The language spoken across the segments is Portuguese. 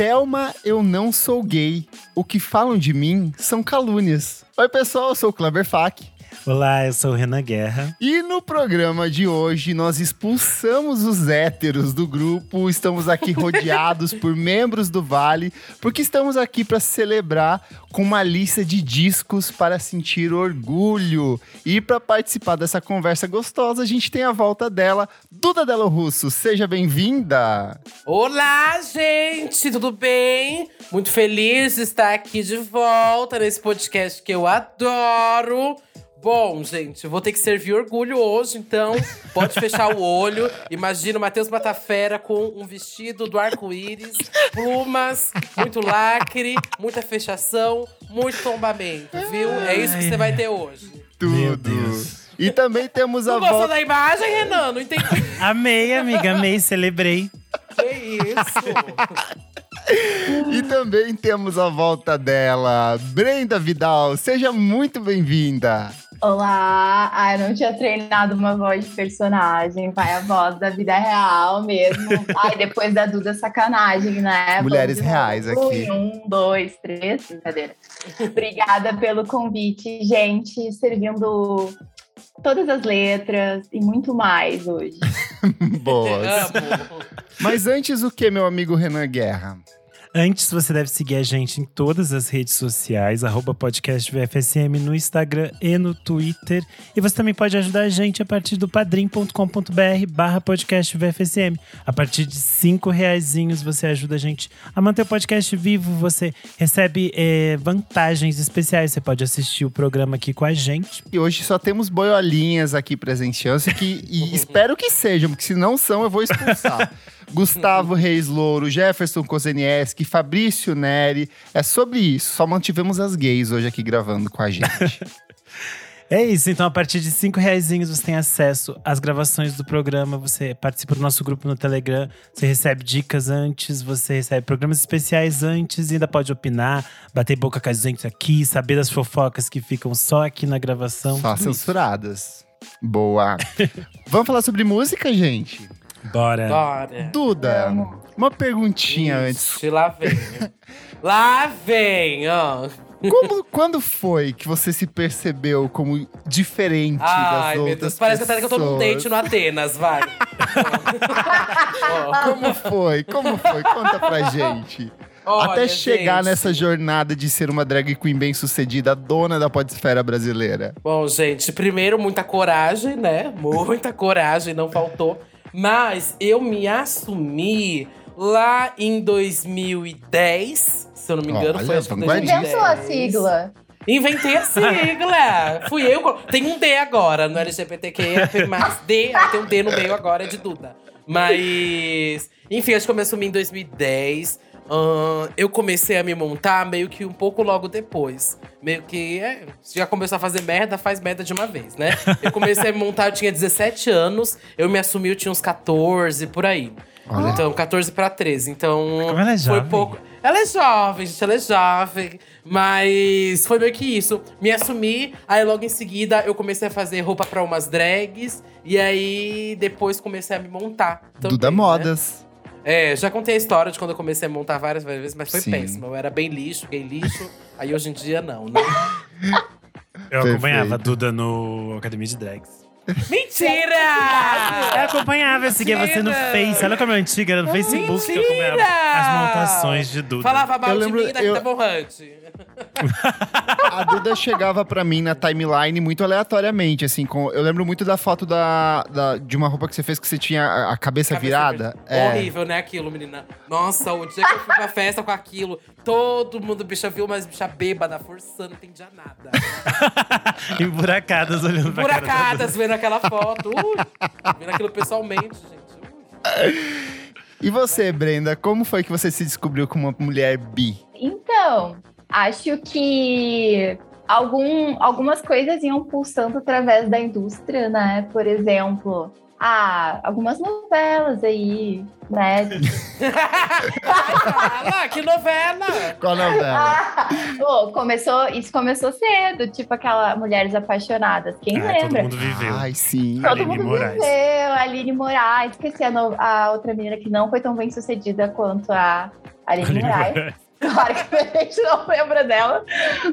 Thelma, eu não sou gay. O que falam de mim são calúnias. Oi, pessoal, eu sou o Kleber Fak. Olá, eu sou o Renan Guerra. E no programa de hoje nós expulsamos os héteros do grupo. Estamos aqui rodeados por membros do Vale, porque estamos aqui para celebrar com uma lista de discos para sentir orgulho. E para participar dessa conversa gostosa, a gente tem a volta dela, Duda Delo Russo. Seja bem-vinda. Olá, gente, tudo bem? Muito feliz de estar aqui de volta nesse podcast que eu adoro. Bom, gente, eu vou ter que servir orgulho hoje, então pode fechar o olho. Imagina o Matheus Batafera com um vestido do arco-íris, plumas, muito lacre, muita fechação, muito tombamento, viu? É isso que você vai ter hoje. Tudo. E também temos a Não gostou volta. da imagem, Renan? Não entendi. Amei, amiga, amei, celebrei. Que isso? E também temos a volta dela, Brenda Vidal. Seja muito bem-vinda. Olá! Ah, eu não tinha treinado uma voz de personagem, vai a voz da vida real mesmo. Ai, depois da Duda sacanagem, né? Mulheres Vamos reais novo. aqui. Um, dois, três, brincadeira. Obrigada pelo convite, gente, servindo todas as letras e muito mais hoje. Boas. Amo. Mas antes o que, meu amigo Renan Guerra? Antes, você deve seguir a gente em todas as redes sociais, arroba podcast VFSM no Instagram e no Twitter. E você também pode ajudar a gente a partir do padrim.com.br barra podcast VFSM. A partir de cinco reaisinhos você ajuda a gente a manter o podcast vivo. Você recebe eh, vantagens especiais. Você pode assistir o programa aqui com a gente. E hoje só temos boiolinhas aqui presenciando, que, e espero que sejam, porque se não são, eu vou expulsar. Gustavo Reis Louro, Jefferson Kozenieski, Fabrício Neri. É sobre isso. Só mantivemos as gays hoje aqui gravando com a gente. É isso, então a partir de cinco reaisinhos você tem acesso às gravações do programa, você participa do nosso grupo no Telegram, você recebe dicas antes, você recebe programas especiais antes e ainda pode opinar, bater boca com a gente aqui, saber das fofocas que ficam só aqui na gravação. Só isso. censuradas. Boa. Vamos falar sobre música, gente? Bora. Bora. Duda, Vamos. uma perguntinha antes. Ixi, lá vem. lá vem, ó. Como, quando foi que você se percebeu como diferente Ai, das meu outras Deus. Parece até que eu tô num pessoas? date no Atenas, vai. Como foi? Como foi? Conta pra gente. Olha, Até chegar gente. nessa jornada de ser uma drag queen bem sucedida, dona da podesfera brasileira. Bom, gente, primeiro, muita coragem, né? Muita coragem, não faltou. Mas eu me assumi lá em 2010, se eu não me engano, Olha, foi acho que vanguardista. Inventou a 2010. sigla. Inventei a sigla! Fui eu. Tem um D agora no LGBTQ, mais D, aí tem um D no meio agora, é de Duda. Mas. Enfim, acho que eu me assumi em 2010. Ahn, eu comecei a me montar meio que um pouco logo depois. Meio que. É, já começou a fazer merda, faz merda de uma vez, né? Eu comecei a me montar, eu tinha 17 anos. Eu me assumi, eu tinha uns 14, por aí. Olha. Então, 14 pra 13. Então. Como ela é Foi jovem. pouco. Ela é jovem, gente, ela é jovem. Mas foi meio que isso. Me assumi, aí logo em seguida eu comecei a fazer roupa pra umas drags. E aí depois comecei a me montar. também, Duda né? Modas. É, já contei a história de quando eu comecei a montar várias vezes, mas foi Sim. péssimo. Eu era bem lixo, gay lixo. aí hoje em dia não, né? Eu acompanhava a Perfeito. Duda no Academia de Drags. Eu Mentira! acompanhava, eu seguia você no Mentira! Face. Olha como é antiga, era no Facebook que eu acompanhava as montações de Duda. Falava mal Eu de lembro- mim da eu- Hunt. A Duda chegava pra mim na timeline muito aleatoriamente, assim. Com, eu lembro muito da foto da, da- de uma roupa que você fez que você tinha a, a cabeça, Cabeça virada. É. Horrível, né, aquilo, menina? Nossa, o dia que eu fui pra festa com aquilo, todo mundo, bicha, viu umas bicha bêbada, forçando, não entendia nada. Emburacadas olhando pra cara da Duda. Buracadas vendo aquela foto. Ui, vendo aquilo pessoalmente, gente. Ui. E você, Brenda, como foi que você se descobriu como uma mulher bi? Então, acho que algum, algumas coisas iam pulsando através da indústria, né? Por exemplo, ah, algumas novelas aí, né? Fala, que novela! Qual novela? Ah, ô, começou, isso começou cedo, tipo aquela Mulheres Apaixonadas. Quem Ah, todo lembra? mundo viveu. Ai, sim. Todo Aline mundo Moraes. viveu, a Aline Moraes. Esqueci a, no- a outra menina que não foi tão bem sucedida quanto a Aline Moraes. Claro que a gente não lembra dela,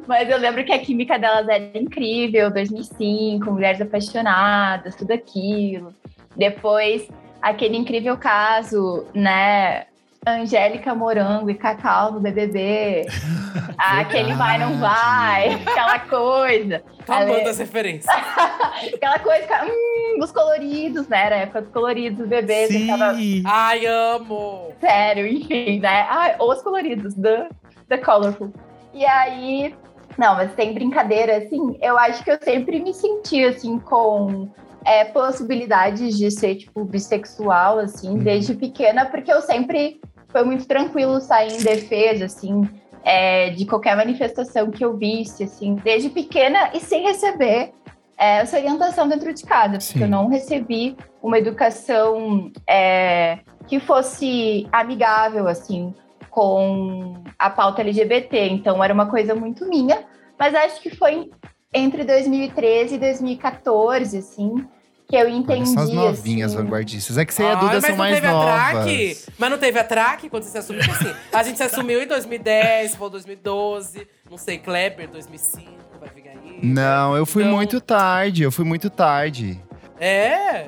mas eu lembro que a química delas era incrível, 2005, Mulheres Apaixonadas, tudo aquilo. Depois, aquele incrível caso, né, Angélica Morango e Cacau no BBB. Ah, aquele vai, não vai, aquela coisa. Tô amando as referências. aquela coisa, hum, os coloridos, né? Era a época dos coloridos, dos bebês. Sim. Tava... Ai, amo! Sério, enfim, né? Ai, os coloridos, the, the colorful. E aí, não, mas sem brincadeira, assim, eu acho que eu sempre me senti, assim, com é, possibilidades de ser, tipo, bissexual, assim, Uhum. desde pequena, porque eu sempre foi muito tranquilo sair em defesa, assim, é, de qualquer manifestação que eu visse, assim, desde pequena e sem receber é, essa orientação dentro de casa, Sim. porque eu não recebi uma educação é, que fosse amigável, assim, com a pauta LGBT. Então, era uma coisa muito minha, mas acho que foi entre 2013 e 2014, assim, que eu entendi. só as novinhas assim, vanguardistas. É que você e a Duda mas são não mais teve a track? novas. Mas não teve a track quando você se assumiu? Porque, assim, a gente se assumiu em 2010, foi 2012. Não sei, Kleber, 2005, vai vir aí. Não, eu fui Então- muito tarde. Eu fui muito tarde. É?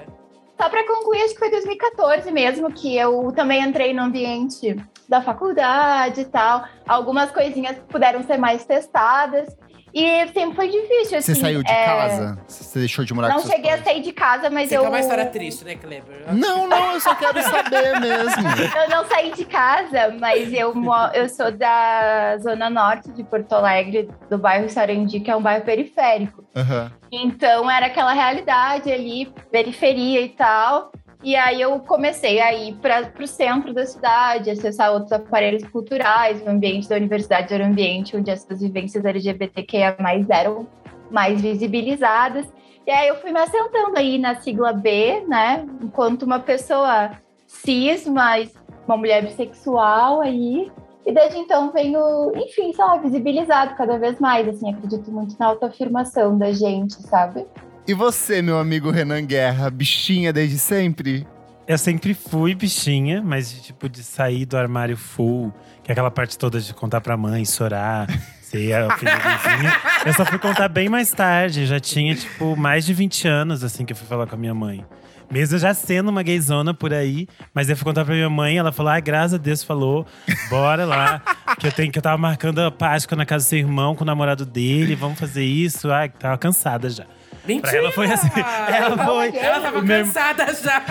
Só para concluir, acho que foi 2014 mesmo, que eu também entrei no ambiente da faculdade e tal. Algumas coisinhas puderam ser mais testadas. E sempre foi difícil, assim. Você saiu de é, casa? Você deixou de morar Não com seus cheguei a pais? sair de casa, mas Você eu. quer uma história triste, né, Kleber? Não, não, eu só quero saber mesmo. Eu não saí de casa, mas eu, eu sou da zona norte de Porto Alegre, do bairro Sarandi, que é um bairro periférico. Aham. Então era aquela realidade ali, periferia e tal. E aí eu comecei a ir para o centro da cidade, acessar outros aparelhos culturais, o ambiente da universidade era um ambiente onde essas vivências LGBTQIA eram mais visibilizadas. E aí eu fui me assentando aí na sigla B, né? Enquanto uma pessoa cis, mas uma mulher bissexual aí. E desde então venho, enfim, sei lá, visibilizado cada vez mais, assim, acredito muito na autoafirmação da gente, sabe? E você, meu amigo Renan Guerra, bichinha desde sempre? Eu sempre fui bichinha, mas tipo de sair do armário full, que é aquela parte toda de contar pra mãe, chorar, ser a filha do vizinho. Eu só fui contar bem mais tarde, já tinha tipo mais de 20 anos assim que eu fui falar com a minha mãe. Mesmo já sendo uma gayzona por aí, mas eu fui contar pra minha mãe, ela falou: "Ah, graças a Deus falou, bora lá, que eu tenho que eu tava marcando a Páscoa na casa do seu irmão com o namorado dele, vamos fazer isso". Ah, tava cansada já. Mentira! Pra ela foi assim. Ela foi. Ela tava o meu- cansada já.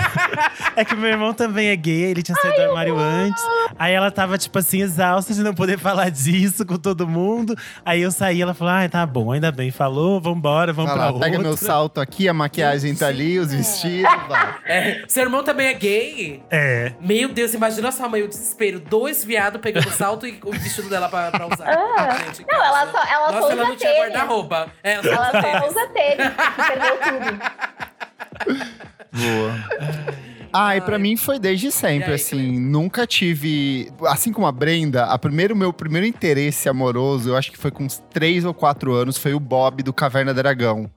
é que meu irmão também é gay, ele tinha saído do armário antes. Aí ela tava, tipo assim, exausta de não poder falar disso com todo mundo. Aí eu saí, ela falou: ah, tá bom, ainda bem, falou, vambora, vamos Vai pra lá, outra. pega meu salto aqui, a maquiagem tá ali, os vestidos. É, seu irmão também é gay? É. Meu Deus, imagina sua mãe, o desespero. Dois viados pegando o salto e o vestido dela pra, pra usar. Ah, Gente, não, casa. ela só- ela Nossa, só ela usa não tinha tênis. guarda-roupa. É, ela só Ela usa só usa tênis, perdeu tudo. Boa. Ah, e pra mim foi desde sempre, aí, assim. Nunca tive. Assim como a Brenda, a primeiro, meu primeiro interesse amoroso, eu acho que foi com uns 3 ou 4 anos, foi o Bob do Caverna Dragão.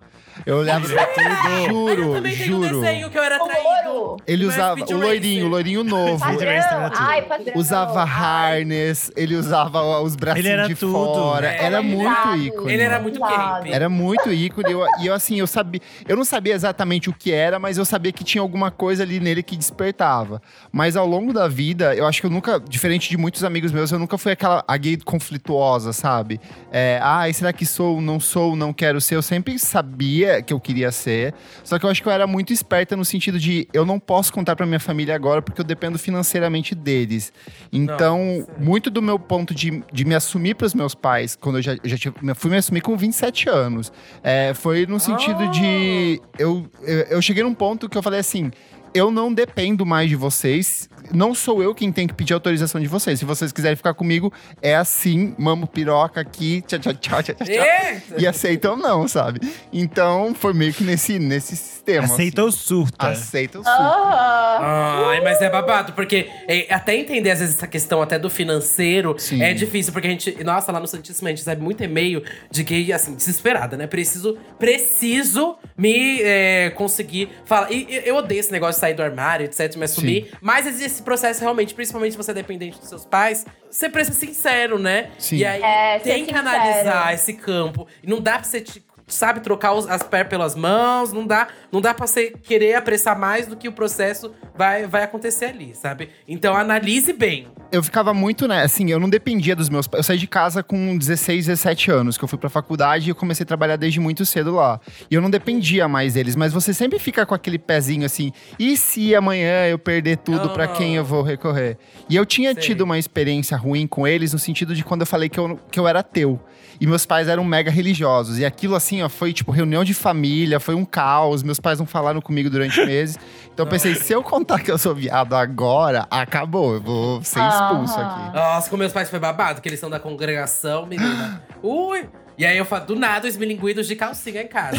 Eu olhava pra tudo, Mas eu juro, também tenho um juro. desenho que eu era traído. Ele usava o loirinho, o loirinho novo. Ai. Usava harness, ele usava os bracinhos Ele era de tudo. fora. É. Era Ele muito ícone. Ele era muito camp. Era muito ícone. E eu, e eu, assim, eu sabia. Eu não sabia exatamente o que era, mas eu sabia que tinha alguma coisa ali nele que despertava. Mas ao longo da vida, eu acho que eu nunca, diferente de muitos amigos meus, eu nunca fui aquela a gay conflituosa, sabe? É, ai, será que sou, não sou, não quero ser? Eu sempre sabia que eu queria ser. Só que eu acho que eu era muito esperta no sentido de eu não posso contar pra minha família agora porque eu dependo financeiramente deles. Então, Nossa. muito do meu ponto de, de me assumir pros meus pais, quando eu já, eu já tive- fui me assumir com 27 anos, é, foi no sentido de. Eu, eu, eu cheguei num ponto que eu falei assim. Eu não dependo mais de vocês. Não sou eu quem tem que pedir autorização de vocês. Se vocês quiserem ficar comigo, é assim, mamo piroca aqui, tchau, tchau, tchau, tchau, tchau. E aceitam não, sabe? Então, foi meio que nesse, nesse extremo. Aceita assim. ou surta? Aceita o surto. Aham. Ai, mas é babado, porque é, até entender, às vezes, essa questão até do financeiro Sim. é difícil, porque a gente. Nossa, lá no Santíssimo a gente recebe muito e-mail de gay, assim, desesperada, né? Preciso, preciso me é, conseguir falar. E, e eu odeio esse negócio sair do armário, etc, me assumir. Mas esse processo realmente, principalmente se você é dependente dos seus pais, você precisa ser sincero, né? Sim. E aí É, tem que sincero. analisar esse campo. E não dá pra você. te- Sabe, trocar os- as pés pelas mãos, não dá, não dá pra você querer apressar mais do que o processo vai, vai acontecer ali, sabe? Então analise bem. Eu ficava muito, né? Assim, eu não dependia dos meus pais. Eu saí de casa com 16, 17 anos, que eu fui pra faculdade e eu comecei a trabalhar desde muito cedo lá. E eu não dependia mais deles, mas você sempre fica com aquele pezinho assim: e se amanhã eu perder tudo, pra Aham. quem eu vou recorrer? E eu tinha Sei. tido uma experiência ruim com eles no sentido de quando eu falei que eu, que eu era ateu. E meus pais eram mega religiosos. E aquilo, assim, ó, foi tipo reunião de família, foi um caos. Meus pais não falaram comigo durante meses. Então eu pensei, se eu contar que eu sou viado agora, acabou. Eu vou ser expulso Aham. aqui. Nossa, com meus pais foi babado, que eles são da congregação, menina. Ui! E aí eu falo, do nada, os milinguidos de calcinha em casa.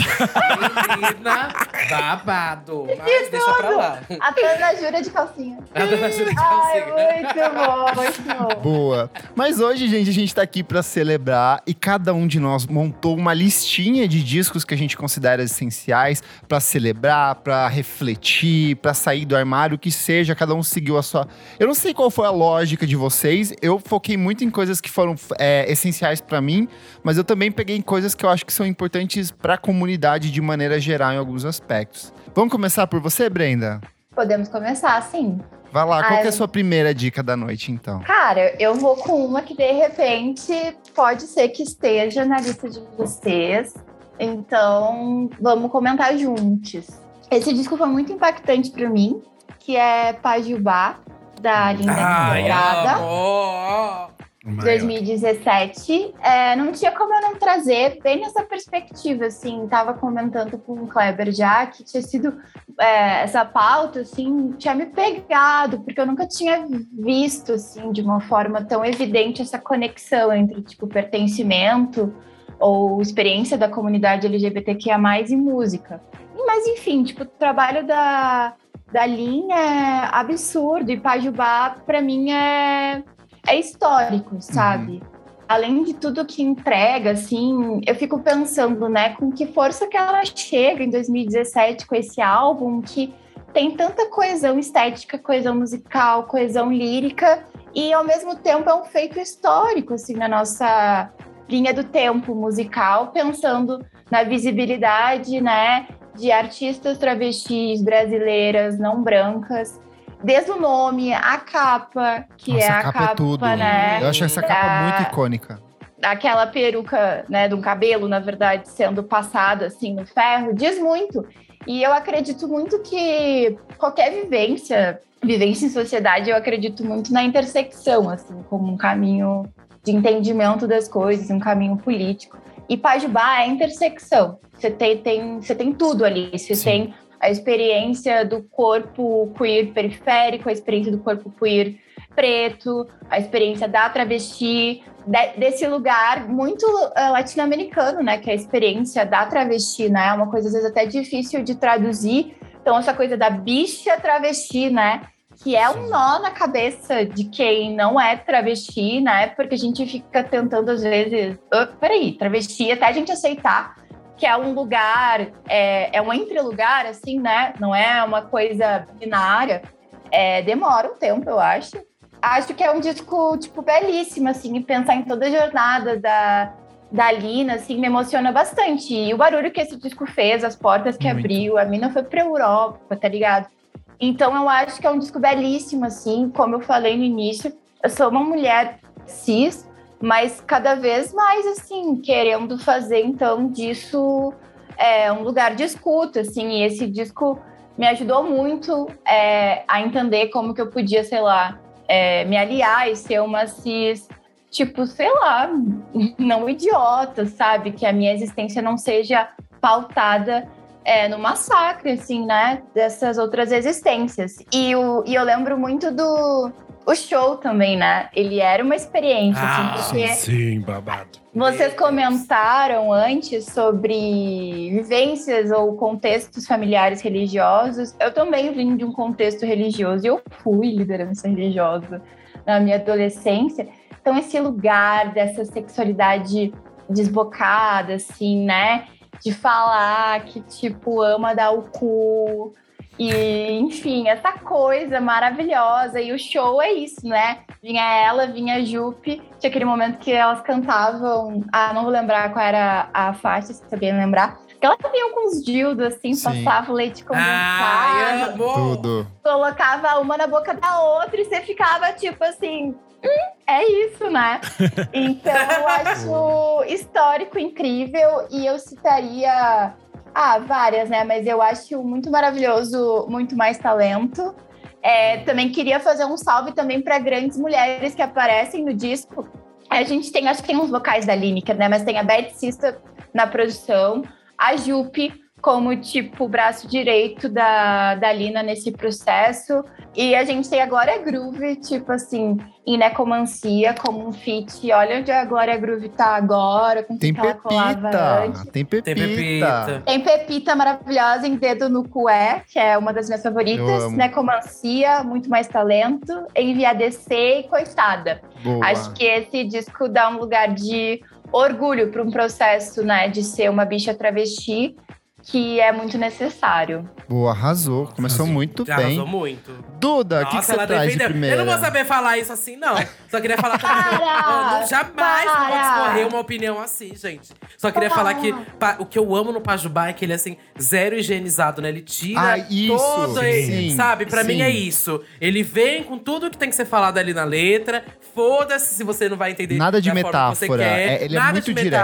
menina, babado. Mas deixa pra lá. A Dana jura de calcinha. A dona Júlia de Ai, calcinha. muito bom, muito bom. Boa. Mas hoje, gente, a gente tá aqui pra celebrar e cada um de nós montou uma listinha de discos que a gente considera essenciais pra celebrar, pra refletir, pra sair do armário, o que seja, cada um seguiu a sua. Eu não sei qual foi a lógica de vocês. Eu foquei muito em coisas que foram é, essenciais pra mim, mas eu também peguei em coisas que eu acho que são importantes pra comunidade de maneira geral em alguns aspectos. Vamos começar por você, Brenda? Podemos começar, sim. Vai lá, qual Ai, que é a sua primeira dica da noite, então? Cara, eu vou com uma que de repente pode ser que esteja na lista de vocês. Então, vamos comentar juntos. Esse disco foi muito impactante para mim, que é Pajubá, da Linda Ai, Quebrada. Amor. 2017. É, não tinha como eu não trazer bem nessa perspectiva, assim, tava comentando com o Kleber já que tinha sido é, essa pauta, assim, tinha me pegado, porque eu nunca tinha visto, assim, de uma forma tão evidente essa conexão entre, tipo, pertencimento ou experiência da comunidade LGBTQIA+, e música. Mas, enfim, tipo, o trabalho da, da linha é absurdo, e Pajubá, pra mim, é é histórico, sabe? Além de tudo que entrega, assim, eu fico pensando, né, com que força que ela chega em 2017 com esse álbum que tem tanta coesão estética, coesão musical, coesão lírica e ao mesmo tempo é um feito histórico, assim, na nossa linha do tempo musical, pensando na visibilidade, né, de artistas travestis brasileiras não brancas desde o nome, a capa, que Nossa, é a capa, capa, é tudo. né? Eu acho essa capa da- muito icônica. Aquela peruca, né, de um cabelo, na verdade, sendo passada assim no ferro, diz muito. E eu acredito muito que qualquer vivência, vivência em sociedade, eu acredito muito na intersecção, assim, como um caminho de entendimento das coisas, um caminho político. E Pajubá é intersecção. Você tem, tem, você tem tudo ali. Você Sim. tem a experiência do corpo queer periférico, a experiência do corpo queer preto, a experiência da travesti, de- desse lugar muito eh, latino-americano, né? Que é a experiência da travesti, né? É uma coisa às vezes até difícil de traduzir. Então, essa coisa da bicha travesti, né? Que é um nó na cabeça de quem não é travesti, né? Porque a gente fica tentando, às vezes, "Ah, peraí, travesti, até a gente aceitar que é um lugar, é, é um entre-lugar, assim, né? Não é uma coisa binária. É, demora um tempo, eu acho. Acho que é um disco, tipo, belíssimo, assim, e pensar em toda a jornada da, da Lina, assim, me emociona bastante. E o barulho que esse disco fez, as portas que Muito. abriu, a mina foi pra Europa, tá ligado? Então eu acho que é um disco belíssimo, assim, como eu falei no início. Eu sou uma mulher cis, mas cada vez mais, assim, querendo fazer, então, disso é, um lugar de escuta, assim, e esse disco me ajudou muito é, a entender como que eu podia, sei lá, é, me aliar e ser uma cis, tipo, sei lá, não idiota, sabe? Que a minha existência não seja pautada é, no massacre, assim, né? Dessas outras existências. E, o, e eu lembro muito do, o show também, né? Ele era uma experiência, Ah, assim, porque Sim, babado. vocês comentaram antes sobre vivências ou contextos familiares religiosos. Eu também vim de um contexto religioso e eu fui liderança religiosa na minha adolescência. Então, esse lugar dessa sexualidade desbocada, assim, né? De falar que, tipo, ama dar o cu. E, enfim, essa coisa maravilhosa. E o show é isso, né? Vinha ela, vinha a Jupe. Tinha aquele momento que elas cantavam. Ah, não vou lembrar qual era a faixa, se sabia lembrar. Que elas vinham com os dildos, assim, Sim. passavam leite Ai, condensado, amo! Tudo. colocava uma na boca da outra e você ficava tipo assim. "Hum, é isso, né? Então eu acho histórico, incrível, e eu citaria. Ah, várias, né? Mas eu acho muito maravilhoso, muito mais talento. É, também queria fazer um salve também para grandes mulheres que aparecem no disco. A gente tem, acho que tem uns vocais da Lineker, né? Mas tem a Bad Sister na produção, a Jupe como, tipo, o braço direito da, da Lina nesse processo. E a gente tem a Glória Groove, tipo assim, em Necomancia, como um feat. Olha onde a Glória Groove tá agora, com o Tem que ela colava antes. Pepita. Tem Pepita. Tem Pepita. Tem Pepita maravilhosa em Dedo no Cué, que é uma das minhas favoritas. Necomancia, muito mais talento. Envia DC e Coitada. Boa. Acho que esse disco dá um lugar de orgulho para um processo, né, de ser uma bicha travesti, que é muito necessário. Boa, arrasou. Começou Arrasou. muito Já bem. arrasou muito. Duda, o que, que você ela traz de primeira? Eu não vou saber falar isso assim, não. Só queria falar também. Para! Eu jamais pode Para! escorrer uma opinião assim, gente. Só queria Para! falar que pa- o que eu amo no Pajubá é que ele é assim, zero higienizado, né? Ele tira Ah, isso, todo. sim, sabe? Pra sim. mim é isso. Ele vem com tudo que tem que ser falado ali na letra. Foda-se se você não vai entender. Nada de da forma que você metáfora. quer. É- ele é Nada muito de direto,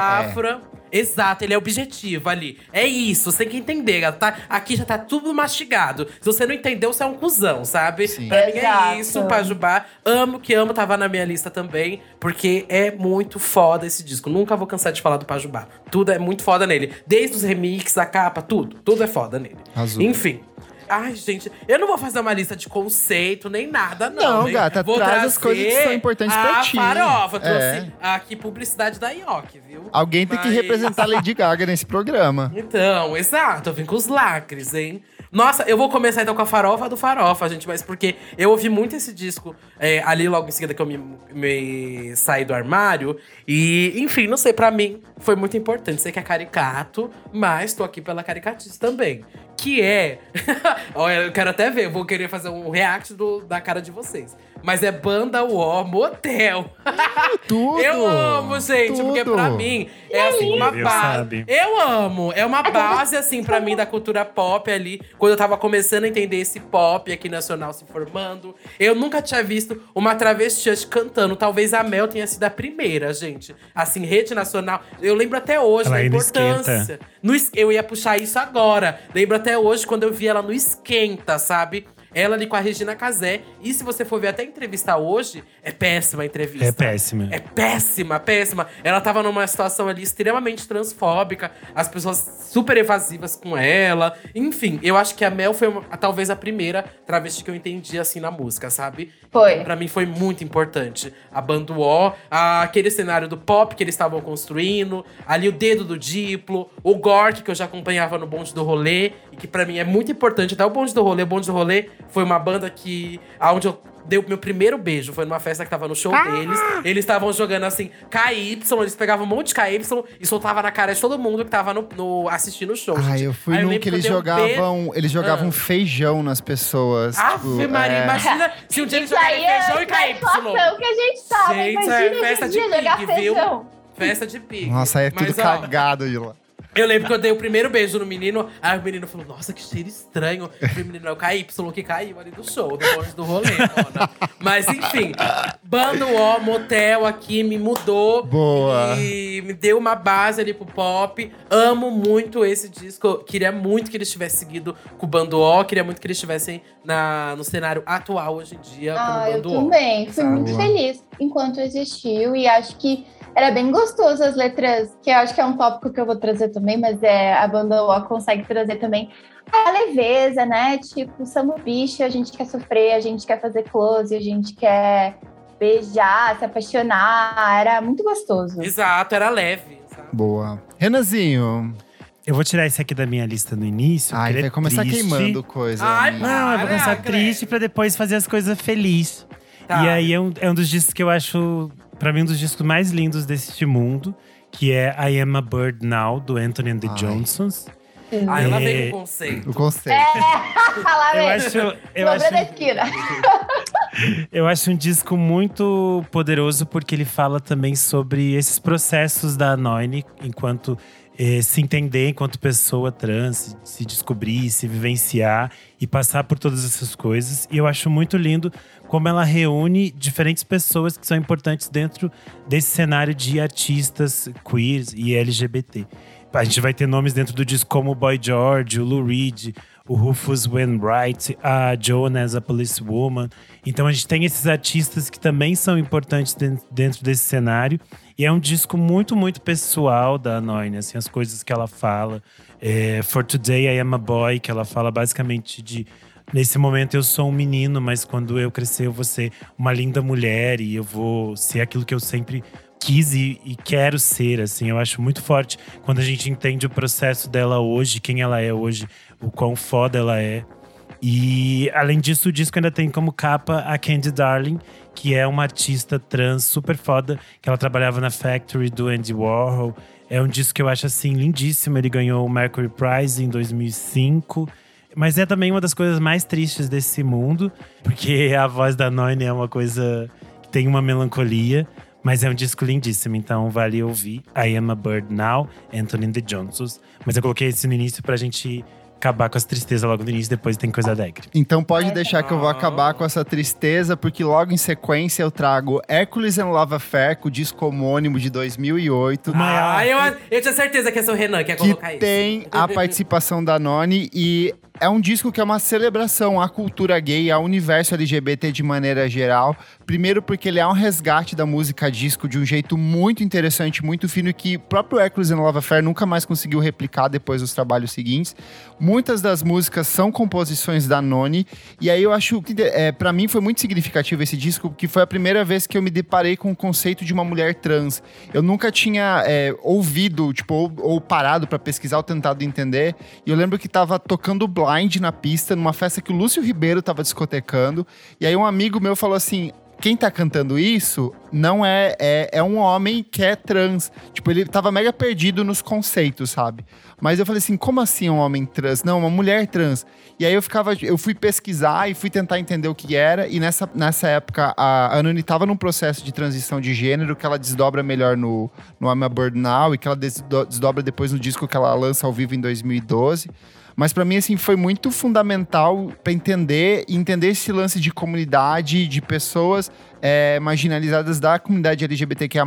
é. Exato, ele é objetivo ali. É isso, você tem que entender. Tá, aqui já tá tudo mastigado. Se você não entendeu, você é um cuzão, sabe? Sim. Pra mim Exato. é isso, Pajubá. Amo que amo, tava na minha lista também, porque é muito foda esse disco. Nunca vou cansar de falar do Pajubá. Tudo é muito foda nele. Desde os remixes, a capa, tudo. Tudo é foda nele. Arrasou. Enfim. Ai, gente, eu não vou fazer uma lista de conceito nem nada, não. Não, hein? gata, vou traz as coisas que são importantes a pra ti. Farofa, É. trouxe aqui publicidade da Ioki, viu? Alguém tem que Mas- representar a Lady Gaga nesse programa. Então, exato, eu vim com os lacres, hein? Nossa, eu vou começar então com a farofa do farofa, gente, mas porque eu ouvi muito esse disco é, ali logo em seguida que eu me, me saí do armário. E, enfim, não sei, pra mim foi muito importante. Sei que é caricato, mas tô aqui pela caricatice também. Que é. Olha, eu quero até ver, vou querer fazer um react do- da cara de vocês. Mas é Banda War Motel. Tudo! Eu amo, gente, porque tudo. pra mim é assim uma base. Eu amo, é uma base assim pra mim da cultura pop ali, quando eu tava começando a entender esse pop aqui nacional se formando. Eu nunca tinha visto uma travesti cantando, talvez a Mel tenha sido a primeira, gente. Assim, rede nacional. Eu lembro até hoje Ela da importância. Esquenta. No eu ia puxar isso agora. Lembro até hoje quando eu vi ela no Esquenta, sabe? Ela ali com a Regina Casé. E se você for ver até a entrevista hoje, é péssima a entrevista. É péssima. É péssima, péssima. Ela tava numa situação ali extremamente transfóbica, as pessoas super evasivas com ela. Enfim, eu acho que a Mel foi uma- talvez a primeira travesti que eu entendi assim na música, sabe? Foi. Pra mim foi muito importante. A banda O, a- aquele cenário do pop que eles estavam construindo, ali o dedo do Diplo, o Gork que eu já acompanhava no Bonde do Rolê, que pra mim é muito importante. Até o Bonde do Rolê, o Bonde do Rolê foi uma banda que. aonde eu dei o meu primeiro beijo. Foi numa festa que tava no show deles. Eles estavam jogando assim, KY, eles pegavam um monte de KY e soltavam na cara de todo mundo que tava no, no- assistindo o show. Ah, gente. eu fui Aí num lembro que eles eu dei um jogavam. Eles jogavam Ah. feijão nas pessoas. Ave tipo, Maria, é. imagina se um dia eles jogarem é feijão e KY. que a gente tava. Gente, Imagina é hoje em festa de pique, viu? feijão. Festa de pique. Nossa, é tudo Mas, ó, cagado de lá. Eu lembro que eu dei o primeiro beijo no menino, aí o menino falou, nossa, que cheiro estranho. Eu falei, menino, é o KY que caiu ali do show, do bonde do rolê, mona. Mas enfim, Bando O, Motel aqui me mudou. Boa. E me deu uma base ali pro pop. Amo muito esse disco. Queria muito que eles tivessem seguido com o Bando O. Queria muito que eles estivessem na, no cenário atual hoje em dia Ah, com o eu Bando O. também. Fui muito feliz enquanto existiu e acho que Era bem gostoso as letras, que eu acho que é um tópico que eu vou trazer também, mas é, a banda O consegue trazer também a leveza, né? Tipo, somos bicho, a gente quer sofrer, a gente quer fazer close, a gente quer beijar, se apaixonar. Era muito gostoso. Exato, era leve. sabe? Boa. Renanzinho. Eu vou tirar esse aqui da minha lista no início. Ai, vai é começar triste. queimando coisa. Ai. Não, eu vou Para, começar triste pra depois fazer as coisas felizes. Tá. E aí é um, é um dos discos que eu acho, pra mim, um dos discos mais lindos deste mundo, que é I Am a Bird Now, do Anthony and the Ai. Johnsons. Aí ela É. veio com o conceito. O conceito. Falar Eu mesmo. acho, eu, acho, da esquina. eu acho um disco muito poderoso porque ele fala também sobre esses processos da Anoine enquanto eh, se entender enquanto pessoa trans, se descobrir, se vivenciar e passar por todas essas coisas. E eu acho muito lindo como ela reúne diferentes pessoas que são importantes dentro desse cenário de artistas queers e LGBT. A gente vai ter nomes dentro do disco como o Boy George, o Lou Reed, o Rufus Wainwright, a Joan as a Policewoman. Então a gente tem esses artistas que também são importantes den- dentro desse cenário. E é um disco muito, muito pessoal da Anoine, assim, as coisas que ela fala. É, For Today I Am a Boy, que ela fala basicamente de… Nesse momento eu sou um menino, mas quando eu crescer eu vou ser uma linda mulher e eu vou ser aquilo que eu sempre quis e, e quero ser, assim. Eu acho muito forte quando a gente entende o processo dela hoje, quem ela é hoje, o quão foda ela é. E além disso, o disco ainda tem como capa a Candy Darling, que é uma artista trans super foda, que ela trabalhava na Factory do Andy Warhol. É um disco que eu acho assim lindíssimo. Ele ganhou o Mercury Prize em 2005. Mas é também uma das coisas mais tristes desse mundo, porque a voz da Noine é uma coisa que tem uma melancolia. Mas é um disco lindíssimo, então vale ouvir. I Am a Bird Now, Anthony the Johnsons. Mas eu coloquei esse no início pra gente acabar com as tristezas logo no início, depois tem coisa alegre. Então pode deixar que eu vou acabar com essa tristeza, porque logo em sequência eu trago Hercules and Love Affair, com o disco homônimo de 2008. Ah, eu, eu tinha certeza que ia ser o Renan que ia que colocar isso. tem a participação da Noni e é um disco que é uma celebração à cultura gay, ao universo LGBT de maneira geral. Primeiro porque ele é um resgate da música disco de um jeito muito interessante, muito fino que o próprio Hercules and Love Affair nunca mais conseguiu replicar depois dos trabalhos seguintes. Muitas das músicas são composições da Noni e aí eu acho que é, para mim foi muito significativo esse disco porque foi a primeira vez que eu me deparei com o conceito de uma mulher trans. Eu nunca tinha é, ouvido, tipo, ou, ou parado para pesquisar ou tentado entender. E eu lembro que tava tocando blind na pista, numa festa que o Lúcio Ribeiro tava discotecando. E aí um amigo meu falou assim: quem tá cantando isso não é, é é um homem que é trans. Tipo, ele tava mega perdido nos conceitos, sabe? Mas eu falei assim, como assim um homem trans? Não, uma mulher trans. E aí eu ficava, eu fui pesquisar e fui tentar entender o que era. E nessa, nessa época a Anani tava num processo de transição de gênero que ela desdobra melhor no, no I'm a Bird Now e que ela desdo- desdobra depois no disco que ela lança ao vivo em 2012. Mas pra mim, assim, foi muito fundamental pra entender e entender esse lance de comunidade, de pessoas é, marginalizadas da comunidade LGBTQIA+,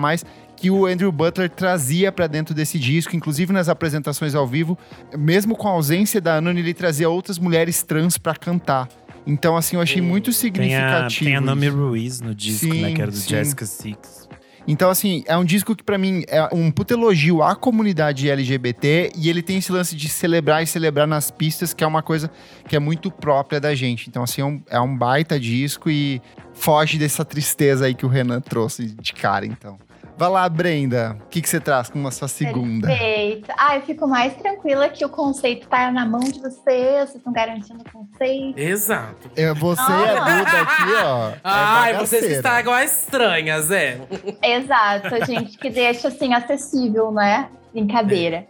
que o Andrew Butler trazia pra dentro desse disco, inclusive nas apresentações ao vivo, mesmo com a ausência da Anony, ele trazia outras mulheres trans pra cantar. Então, assim, eu achei muito Tem a, significativo. tem a Nami. Ruiz no disco, né? Sim, Que era do sim. Jessica Six. Então, assim, é um disco que pra mim é um puto elogio à comunidade LGBT e ele tem esse lance de celebrar e celebrar nas pistas, que é uma coisa que é muito própria da gente. Então, assim, é um, é um baita disco e foge dessa tristeza aí que o Renan trouxe de cara, então. Vai lá, Brenda. O que, que você traz com a sua segunda? Perfeito. Ah, eu fico mais tranquila que o conceito tá na mão de vocês, vocês estão garantindo o conceito. Exato. É, você e a Duda aqui, ó. é Ai, vocês que bagaceira. estragam a estranha, Zé. Exato, a gente que deixa assim acessível, né? Brincadeira.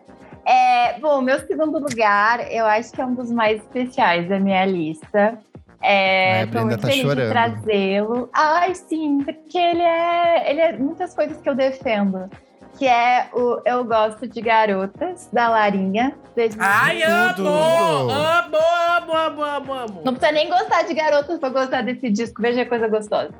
É, bom, meu segundo lugar, eu acho que é um dos mais especiais da minha lista. É, Ai, a tô Brenda muito tá feliz chorando. de trazê-lo. Ai, sim, porque ele é, ele é muitas coisas que eu defendo. Que é o Eu Gosto de Garotas, da Larinha. desde Ai, amo! Amo, amo, amo, amo, amo. Não precisa nem gostar de garotas pra gostar desse disco. Veja que coisa gostosa.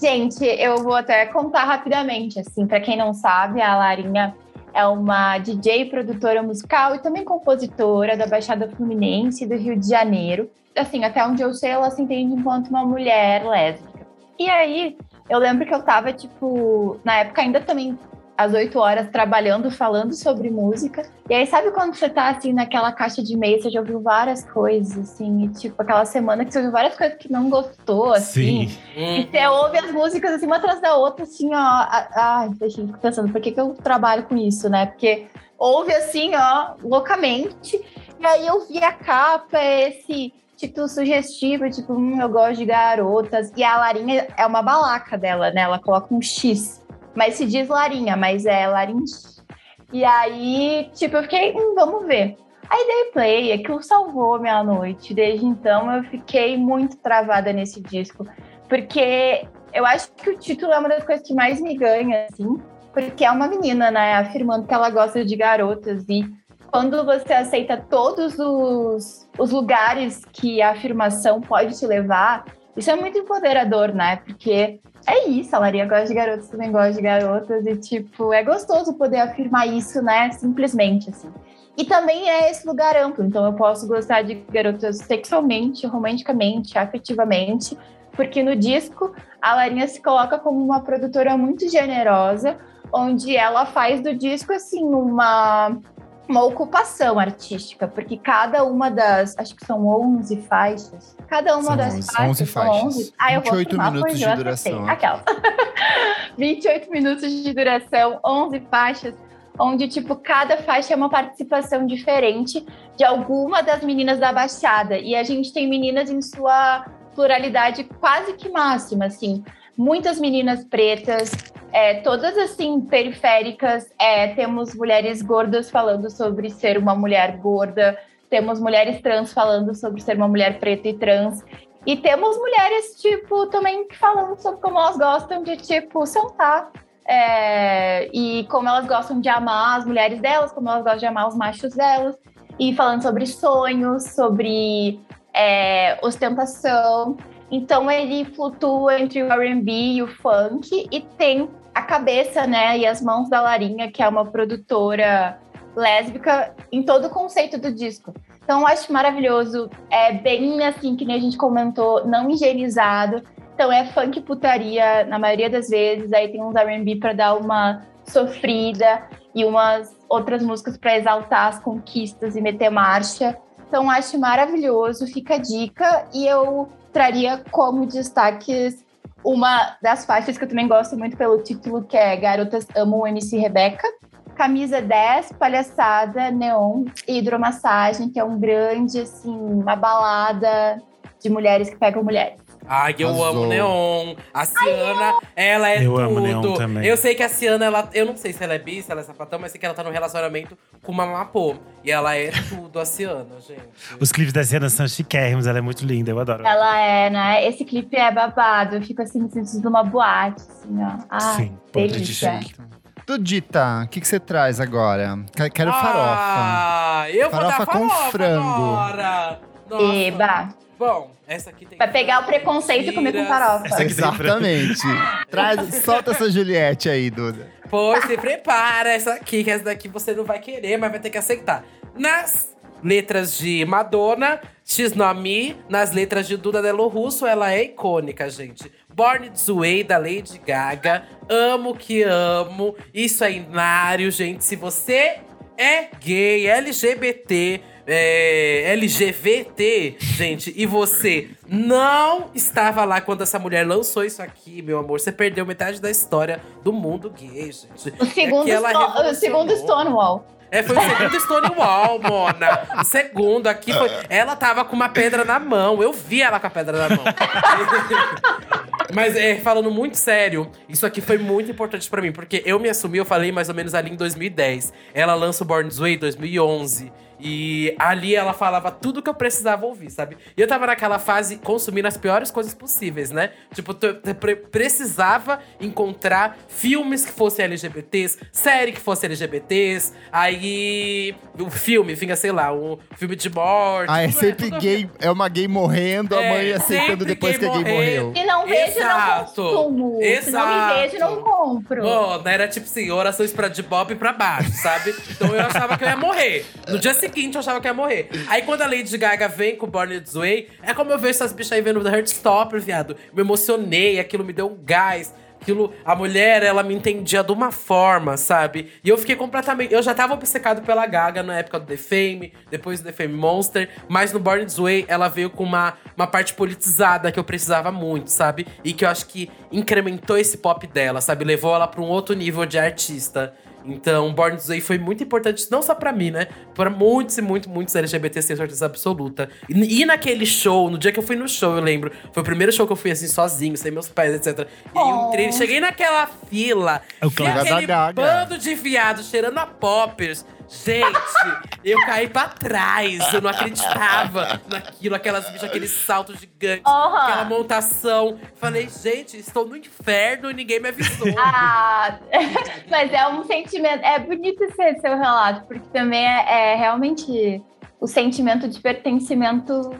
Gente, eu vou até contar rapidamente, assim, pra quem não sabe, a Larinha é uma DJ, produtora musical e também compositora da Baixada Fluminense do Rio de Janeiro. Assim, até onde eu sei, ela se entende enquanto uma mulher lésbica. E aí, eu lembro que eu tava, tipo, na época ainda também às 8 horas trabalhando, falando sobre música. E aí, sabe quando você tá assim naquela caixa de e-mail, você já ouviu várias coisas, assim, e, tipo, aquela semana que você ouviu várias coisas que não gostou, assim. Sim. E você ouve as músicas assim, uma atrás da outra, assim, ó. Ai, deixa eu ficar pensando, por que, que eu trabalho com isso, né? Porque ouve assim, ó, loucamente. E aí eu vi a capa, esse título sugestivo, tipo, hum, eu gosto de garotas. E a Larinha é uma balaca dela, né? Ela coloca um X. Mas se diz Larinha, mas é Larinha. E aí, tipo, eu fiquei, hum, vamos ver. Aí dei play, aquilo salvou minha noite. Desde então eu fiquei muito travada nesse disco. Porque eu acho que o título é uma das coisas que mais me ganha, assim. Porque é uma menina, né? Afirmando que ela gosta de garotas. E quando você aceita todos os, os lugares que a afirmação pode te levar, isso é muito empoderador, né? Porque é isso, a Laria gosta de garotas, também gosta de garotas, e tipo, é gostoso poder afirmar isso, né? Simplesmente, assim. E também é esse lugar amplo, então eu posso gostar de garotas sexualmente, romanticamente, afetivamente, porque no disco a Larinha se coloca como uma produtora muito generosa, onde ela faz do disco assim uma uma ocupação artística, porque cada uma das, acho que são 11 faixas, cada uma São das 11, faixas 11 são faixas. 11. Ah, eu vou 28 filmar, minutos de duração. Aquela. 28 minutos de duração, 11 faixas, onde, tipo, cada faixa é uma participação diferente de alguma das meninas da Baixada. E a gente tem meninas em sua pluralidade quase que máxima, assim. Muitas meninas pretas, é, todas assim, periféricas. É, temos mulheres gordas falando sobre ser uma mulher gorda, temos mulheres trans falando sobre ser uma mulher preta e trans. E temos mulheres, tipo, também falando sobre como elas gostam de, tipo, sentar. É, e como elas gostam de amar as mulheres delas, como elas gostam de amar os machos delas. E falando sobre sonhos, sobre é, ostentação. Então ele flutua entre o R&B e o funk e tem a cabeça, né, e as mãos da Larinha, que é uma produtora lésbica em todo o conceito do disco. Então acho maravilhoso, é bem assim que nem a gente comentou, não higienizado. Então é funk putaria na maioria das vezes, aí tem uns R&B para dar uma sofrida e umas outras músicas para exaltar as conquistas e meter marcha. Então acho maravilhoso, fica a dica e eu traria como destaques uma das faixas que eu também gosto muito pelo título, que é Garotas Amam MC Rebeca. Camisa 10, Palhaçada, Neon e Hidromassagem, que é um grande, assim, uma balada de mulheres que pegam mulheres. Ai, eu Arrasou. amo Neon. A Ciana, ela é Eu tudo. amo Neon também. Eu sei que a Ciana, ela, eu não sei se ela é bi, se ela é sapatão, mas sei que ela tá num relacionamento com uma Mapô. E ela é tudo, a Ciana, gente. Os clipes da Siena são chiquérrimos, ela é muito linda, eu adoro. Ela é, né? Esse clipe é babado. Eu fico assim, me sentindo numa boate, assim, ó. Ai, Sim, podre de delícia. chique. Dudita, o que, que você traz agora? Que- Quero farofa. Ah, eu vou Farofa dar com farofa frango. agora. Nossa. Eba. Bom, essa aqui tem Vai pegar o preconceito e comer com farofa. Essa aqui. Exatamente. Traz, solta essa Juliette aí, Duda. Pois se prepara essa aqui, que essa daqui você não vai querer, mas vai ter que aceitar. Nas letras de Madonna, X-Nomi, nas letras de Duda Delo Russo, ela é icônica, gente. Born This Way, da Lady Gaga. Amo que amo. Isso é inário, gente. Se você é gay, LGBT, é, LGVT, gente, e você não estava lá quando essa mulher lançou isso aqui, meu amor, você perdeu metade da história do mundo gay, gente. O segundo, É o segundo. Stonewall. É, foi o segundo Stonewall, Mona. O segundo aqui foi. Ela tava com uma pedra na mão. Eu vi ela com a pedra na mão. Mas é, falando muito sério, isso aqui foi muito importante pra mim, porque eu me assumi, eu falei mais ou menos ali em 2010. Ela lança o Born This Way em 2011. E ali ela falava tudo que eu precisava ouvir, sabe? E eu tava naquela fase consumindo as piores coisas possíveis, né? Tipo, precisava encontrar filmes que fossem LGBTs, série que fosse LGBTs, aí o filme, vinha, sei lá, um filme de morte. Ah, é tudo- sempre tudo- gay. É uma gay morrendo, a É, mãe aceitando depois que a gay morreu. Se não vejo, Exato. não consumo. Se não me vejo, não Exato. compro. Mano, era tipo assim, orações pra de Bob pra baixo, sabe? Então eu achava que eu ia morrer. No dia seguinte eu achava que ia morrer. Aí quando a Lady Gaga vem com Born This Way, é como eu vejo essas bichas aí vendo The Heartstopper, viado. Me emocionei, aquilo me deu um gás. aquilo, a mulher, ela me entendia de uma forma, sabe? E eu fiquei completamente. Eu já tava obcecado pela Gaga na época do The Fame, depois do The Fame Monster, mas no Born This Way ela veio com uma, uma parte politizada que eu precisava muito, sabe? E que eu acho que incrementou esse pop dela, sabe? Levou ela pra um outro nível de artista. Então, Born This Way foi muito importante, não só pra mim, né? Pra muitos e muitos, muitos LGBTs, tenho certeza absoluta. E, e naquele show, no dia que eu fui no show, eu lembro, foi o primeiro show que eu fui assim, sozinho, sem meus pais, etc. E aí eu entrei, cheguei naquela fila, É o vi aquele Gaga. bando de viados cheirando a poppers. Gente, eu caí pra trás, eu não acreditava naquilo, aquelas bichas, aqueles saltos gigantes, Aham. aquela montação. Falei, gente, estou no inferno e ninguém me avisou. Ah, mas é um sentimento. É bonito esse seu relato, porque também é, é realmente o sentimento de pertencimento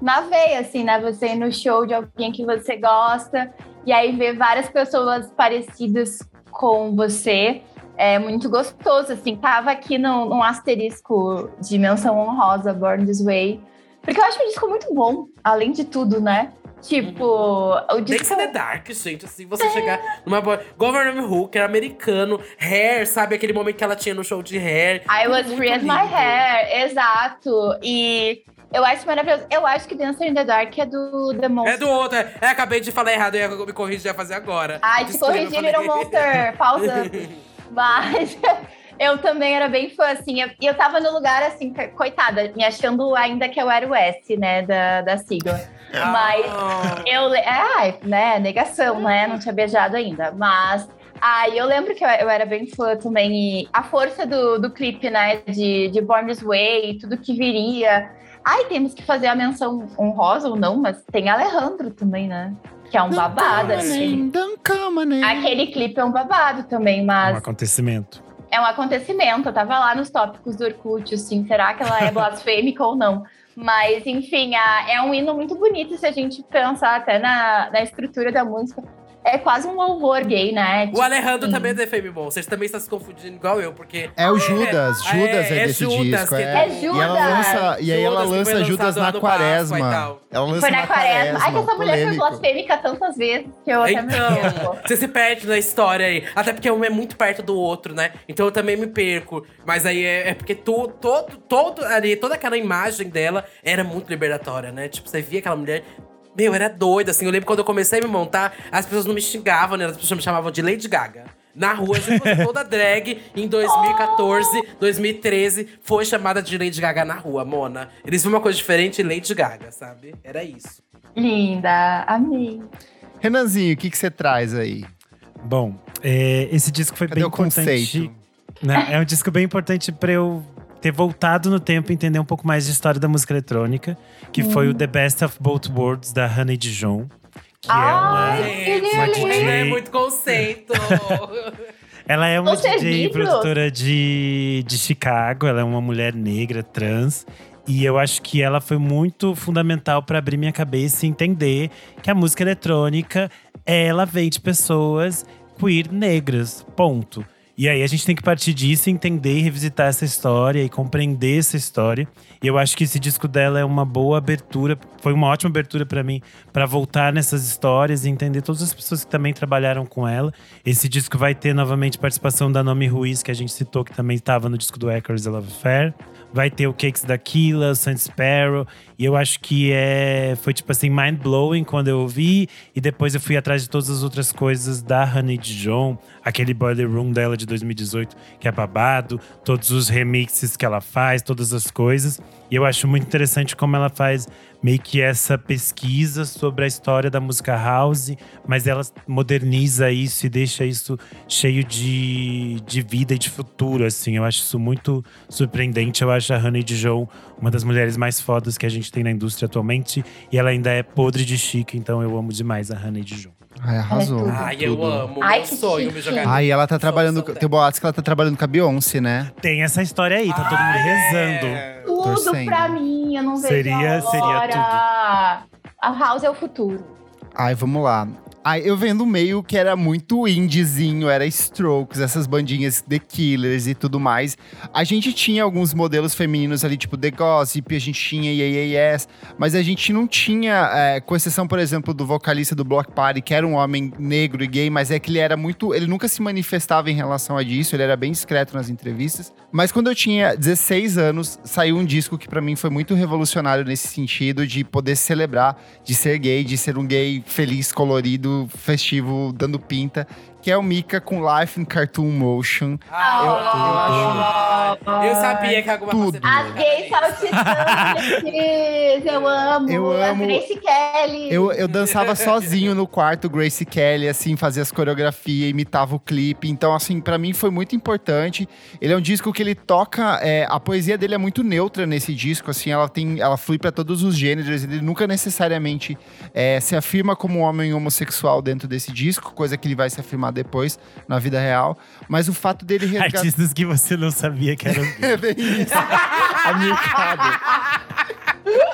na veia, assim, né? Você ir no show de alguém que você gosta e aí ver várias pessoas parecidas com você. É muito gostoso, assim. Tava aqui num, num asterisco de menção honrosa, Born This Way. Porque eu acho o disco muito bom, além de tudo, né? Tipo, o Tem que disco. ser The Dark, gente. Assim, você chegar numa boa. Governor Hooker, americano, Hair, sabe? Aquele momento que ela tinha no show de Hair. I was free as my hair, exato. E eu acho maravilhoso. Eu acho que Dancer in the Dark é do The Monster. É do outro. É, é, acabei de falar errado, eu ia me corrigir, ia fazer agora. Ai, te Disclaimer, corrigi, eu falei- Little Monster, pausando. Mas eu também era bem fã, assim. eu- E eu, tava no lugar, assim, co- coitada, me achando ainda que eu era o S, né, da, da sigla. Mas Ah. eu. le- Ai, né, negação, né? Não tinha beijado ainda. Mas. Aí eu lembro que eu, eu era bem fã também. E a força do, do clipe, né? De, de Born This Way, tudo que viria. Ai, temos que fazer a menção honrosa ou não, mas tem Alejandro também, né? Que é um babado. Aquele, né? aquele clipe é um babado também, Um mas acontecimento. é um acontecimento. Eu tava lá nos tópicos do Orkut, assim, será que ela é blasfêmica ou não? Mas, enfim, a- é um hino muito bonito se a gente pensar até na, na estrutura da música. É quase um louvor gay, né? O Alejandro Sim. também é The Fame Monsters. Também está se confundindo igual eu, porque. É o Judas. É, Judas é, é desse Judas, disco. que É. É E ela Judas. lança, e aí ela Judas, lança Judas na quaresma. Ela lança Foi na quaresma. Ai, que essa mulher foi blasfêmica tantas vezes que eu até me Então, perco. você se perde na história aí. Até porque um é muito perto do outro, né? Então eu também me perco. Mas aí é, é porque tu, todo, todo ali, toda aquela imagem dela era muito liberatória, né? Tipo, você via aquela mulher. Meu, era doida, assim. Eu lembro quando eu comecei a me montar, as pessoas não me xingavam, né? As pessoas me chamavam de Lady Gaga. Na rua, se fosse toda drag, em 2014, 2013, foi chamada de Lady Gaga na rua, Mona. Eles viram uma coisa diferente, Lady Gaga, sabe? Era isso. Linda, amei. Renanzinho, o que, que você traz aí? Bom, é, esse disco foi Cadê bem o conceito? importante. né? É um disco bem importante pra eu ter voltado no tempo e entender um pouco mais de história da música eletrônica, que foi o The Best of Both Worlds da Honey Dijon. Que Ai, é que uma lindo. ela é DJ. muito conceito. uma, ela é uma Os DJ produtora de, de Chicago, ela é uma mulher negra, trans. E eu acho que ela foi muito fundamental para abrir minha cabeça e entender que a música eletrônica, ela vem de pessoas queer negras, ponto. E aí a gente tem que partir disso, entender e revisitar essa história e compreender essa história. E eu acho que esse disco dela é uma boa abertura, foi uma ótima abertura para mim para voltar nessas histórias e entender todas as pessoas que também trabalharam com ela. Esse disco vai ter novamente participação da Nomi Ruiz, que a gente citou, que também estava no disco do Echoes Love Affair. Vai ter o Cakes da Killa, o Saint Sparrow. E eu acho que é, foi tipo assim, mind blowing quando eu ouvi. E depois eu fui atrás de todas as outras coisas da Honey Dijon, aquele Boiler Room dela de 2018, que é babado, todos os remixes que ela faz, todas as coisas. E eu acho muito interessante como ela faz meio que essa pesquisa sobre a história da música house, mas ela moderniza isso e deixa isso cheio de, de vida e de futuro, assim. Eu acho isso muito surpreendente. Eu acho a Honey Dijon uma das mulheres mais fodas que a gente tem na indústria atualmente. E ela ainda é podre de chique, então eu amo demais a Honey Dijon. Ai, arrasou. tudo. Ai, eu Tudo. amo. Ai, Meu que sonho chique. me jogar. Ai, ela tá trabalhando. Tem boatos que ela tá trabalhando com a Beyoncé, né? Tem essa história aí, tá todo mundo rezando. É. Tudo Torcendo. pra mim, eu não vejo Seria- a seria hora. A House é o futuro. Ai, vamos lá. Aí eu vendo meio que era muito indiezinho, era Strokes, essas bandinhas The Killers e tudo mais. A gente tinha alguns modelos femininos ali, tipo The Gossip, a gente tinha Yes, mas a gente não tinha, é, com exceção, por exemplo, do vocalista do Block Party, que era um homem negro e gay, mas é que ele era muito. Ele nunca se manifestava em relação a disso, ele era bem discreto nas entrevistas. Mas quando eu tinha 16 anos, saiu um disco que para mim foi muito revolucionário nesse sentido de poder celebrar, de ser gay, de ser um gay feliz, colorido, festivo, dando pinta, que é o Mika com Life in Cartoon Motion. Ah, eu, eu, eu, eu sabia que alguma Tudo. coisa. As gays saltitantes, eu amo. Eu amo. A Grace Kelly. Eu, eu dançava sozinho no quarto, Grace Kelly, assim, fazia as coreografias, imitava o clipe. Então, assim, para mim foi muito importante. Ele é um disco que ele toca. É, a poesia dele é muito neutra nesse disco, assim, ela tem. Ela flui para todos os gêneros. Ele nunca necessariamente é, se afirma como um homem homossexual dentro desse disco, coisa que ele vai se afirmar depois na vida real. Mas o fato dele resgatar. Artistas que você não sabia que eram. É bem isso.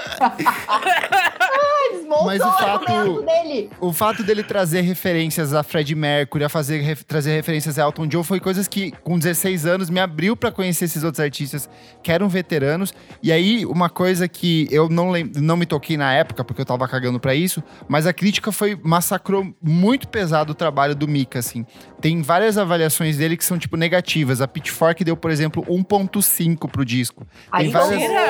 Desmontou Mas o fato- dele. O fato dele trazer referências a Fred Mercury, a fazer, ref- trazer referências a Elton John, foi coisas que, com 16 anos, me abriu pra conhecer esses outros artistas que eram veteranos. E aí, uma coisa que eu não, não me toquei na época, porque eu tava cagando pra isso, mas a crítica foi massacrou muito pesado o trabalho do Mika, assim. Tem várias avaliações dele que são, tipo, negativas. A Pitchfork deu, por exemplo, 1.5 pro disco. Tem várias... Mentira!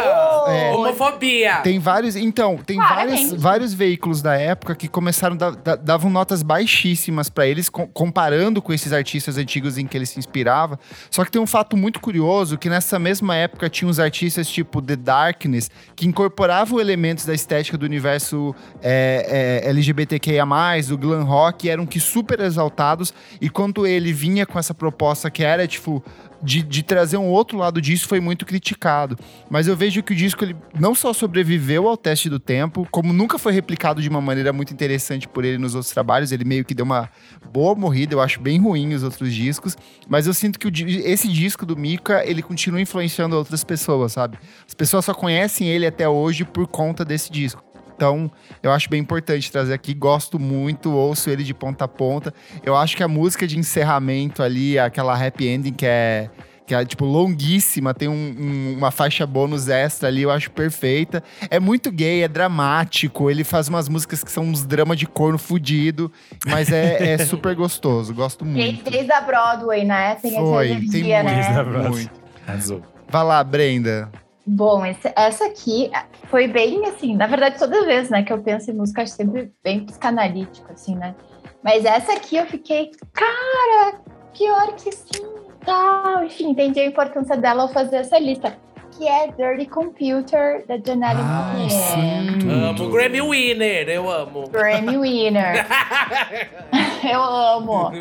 É. Homofobia! Tem vários. Então, tem Claramente. vários, vários veículos da época que começaram a dar- da- davam notas baixíssimas pra eles, com- comparando com esses artistas antigos em que ele se inspirava. Só que tem um fato muito curioso que nessa mesma época tinha uns artistas tipo The Darkness que incorporavam elementos da estética do universo é, é, LGBTQIA+, do glam rock, e eram que super exaltados. E quando ele vinha com essa proposta que era tipo de, de trazer um outro lado disso foi muito criticado. Mas eu vejo que o disco ele não só sobreviveu ao teste do tempo, como nunca foi replicado de uma maneira muito interessante por ele nos outros trabalhos, ele meio que deu uma boa morrida, eu acho bem ruim os outros discos, mas eu sinto que o esse disco do Mika, ele continua influenciando outras pessoas, sabe? As pessoas só conhecem ele até hoje por conta desse disco. Então, eu acho bem importante trazer aqui. Gosto muito, ouço ele de ponta a ponta. Eu acho que a música de encerramento ali, aquela happy ending que é, que é tipo longuíssima, tem um- um- uma faixa bônus extra ali, eu acho perfeita. É muito gay, é dramático. Ele faz umas músicas que são uns dramas de corno fudido, mas é, é super gostoso. Gosto muito. desde a Broadway, né? Tem Foi, essa tem energia, muito. né? Desde a Broadway. Muito. Arrasou. Vai lá, Brenda. Bom, esse- essa aqui foi bem assim, na verdade, toda vez, né, que eu penso em música, acho sempre bem psicanalítico, assim, né? Mas essa aqui eu fiquei, cara, pior que sim, tal. Enfim, entendi a importância dela ao fazer essa lista. Que é Dirty Computer, da Janelle Monáe. sim. Amo. Grammy Winner, eu amo. Grammy Winner. eu amo.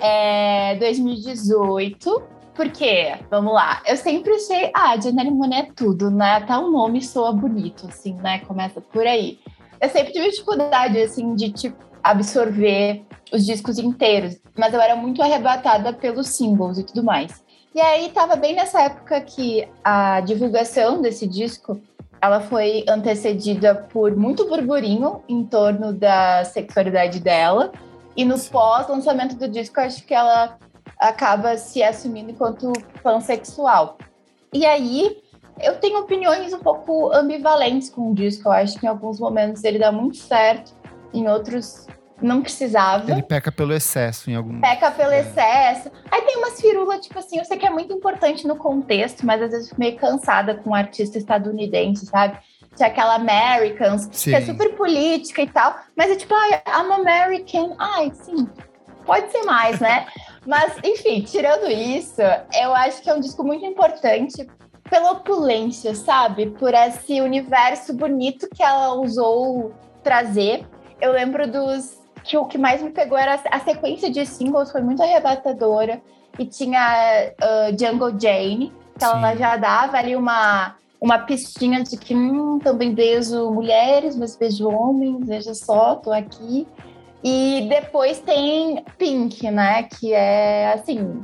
É 2018. Por quê? Vamos lá. Eu sempre achei, ah, Janelle Monáe é tudo, né? Até o nome soa bonito, assim, né? Começa por aí. Eu sempre tive dificuldade, assim, de tipo, absorver os discos inteiros, mas eu era muito arrebatada pelos singles e tudo mais. E aí tava bem nessa época que a divulgação desse disco ela foi antecedida por muito burburinho em torno da sexualidade dela. E no pós-lançamento do disco, acho que ela acaba se assumindo enquanto pansexual. E aí, eu tenho opiniões um pouco ambivalentes com o disco. Eu acho que em alguns momentos ele dá muito certo, em outros não precisava Ele peca pelo excesso em algum. peca pelo É. excesso. Aí tem umas firulas, tipo assim, eu sei que é muito importante no contexto, mas às vezes eu fico meio cansada com um artista estadunidense, sabe? Tinha aquela Americans, Sim. que é super política e tal, mas é tipo, ai, I'm American. Ai, sim, pode ser mais, né? mas, enfim, tirando isso, eu acho que é um disco muito importante pela opulência, sabe? Por esse universo bonito que ela usou trazer. Eu lembro dos que o que mais me pegou era a sequência de singles foi muito arrebatadora e tinha uh, Jungle Jane, que ela Sim. já dava ali uma uma pistinha de que hum, também beijo mulheres, mas beijo homens, veja só, tô aqui. E depois tem Pink, né, que é assim,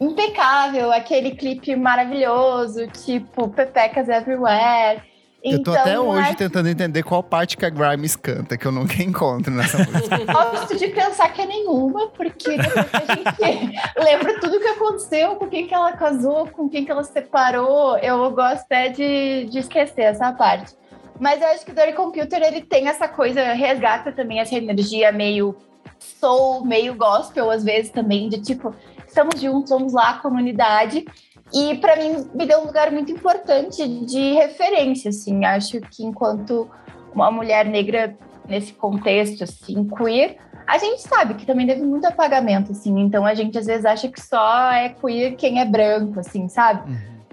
impecável, aquele clipe maravilhoso, tipo Pepecas Everywhere. Eu tô até Então, hoje acho- tentando entender qual parte que a Grimes canta, que eu nunca encontro nessa música. Gosto de pensar que é nenhuma, porque depois a gente lembra tudo que aconteceu, com quem que ela casou, com quem que ela separou. Eu gosto até de, de esquecer essa parte. Mas eu acho que o Dirty Computer, ele tem essa coisa, resgata também essa energia meio soul, meio gospel, às vezes também, de tipo, estamos juntos, vamos lá, comunidade. E para mim, me deu um lugar muito importante de referência, assim. Acho que enquanto uma mulher negra nesse contexto, assim, queer, a gente sabe que também teve muito apagamento, assim. Então a gente às vezes acha que só é queer quem é branco, assim, sabe?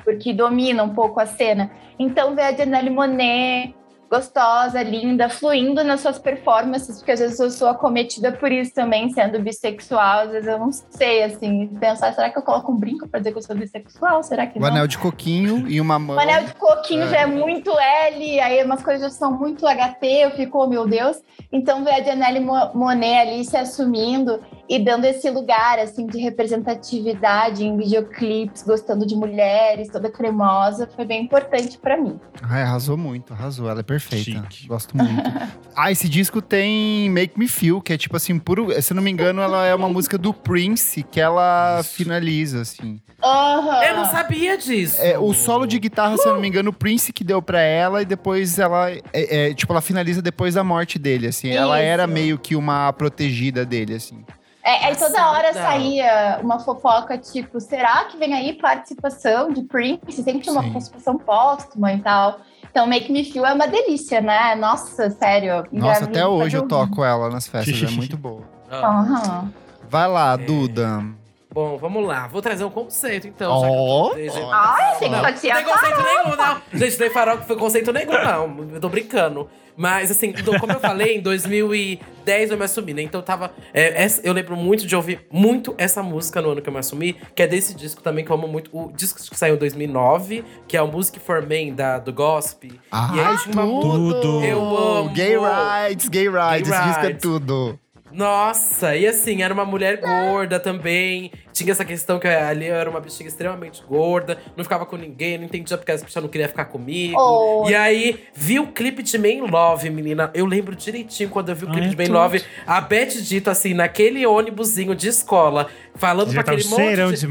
Porque domina um pouco a cena. Então ver a Janelle Monet gostosa, linda, fluindo nas suas performances, porque às vezes eu sou acometida por isso também, sendo bissexual, às vezes eu não sei, assim, pensar, será que eu coloco um brinco pra dizer que eu sou bissexual? Será que O não? anel de coquinho e uma mão. O anel de coquinho É. já é muito L, aí umas coisas já são muito HT, eu fico, oh meu Deus. Então ver a Janelle Mo- Monet ali se assumindo e dando esse lugar, assim, de representatividade em videoclipes, gostando de mulheres, toda cremosa, foi bem importante pra mim. Ai, arrasou muito, arrasou. Ela é perfeita. Chique. Gosto muito. ah, esse disco tem Make Me Feel, que é tipo assim, puro. Se eu não me engano, ela é uma música do Prince que ela finaliza, assim. Aham. Eu não sabia disso. É, o solo de guitarra, se eu não me engano, o Prince que deu pra ela e depois ela. é, é, tipo, ela finaliza depois da morte dele, assim. Ela Isso. era meio que uma protegida dele, assim. É, aí toda hora saía uma fofoca, tipo, será que vem aí participação de Prince? Sempre tinha uma Sim. participação póstuma e tal. Então, Make Me Feel é uma delícia, né? Nossa, sério. Nossa, até hoje eu toco ela nas festas, é muito boa. Ah. Vai lá, É. Duda. Bom, vamos lá. Vou trazer um conceito, então. já que. Ai, tem não, que não tem conceito nenhum, não. Gente, nem farol que foi conceito nenhum, não. Eu tô brincando. Mas, assim, como eu falei, em 2010 eu me assumi, né? Então tava. é, essa- eu lembro muito de ouvir muito essa música no ano que eu me assumi, que é desse disco também que eu amo muito. O disco que saiu em 2009, que é o Music for Men da, do Gospel. Ah, e aí tinha uma Tudo. Eu amo. Gay rights, gay rights. Gay Esse disco é tudo. Nossa, e assim, era uma mulher gorda também. Tinha essa questão que ali eu era uma bichinha extremamente gorda, não ficava com ninguém, não entendia porque as pessoas não queriam ficar comigo. Oh. E aí, vi o clipe de Man Love, menina. Eu lembro direitinho quando eu vi o clipe Ai, de Man. Love, a Beth dito assim, naquele ônibusinho de escola, falando Já pra tá um aquele monte cheirão de de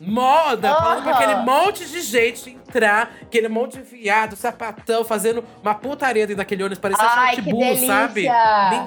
moda, falando pra aquele monte de gente entrar, aquele monte de viado, sapatão, fazendo uma putaria dentro daquele ônibus, parecia Ai, que Short Bull, delícia! sabe?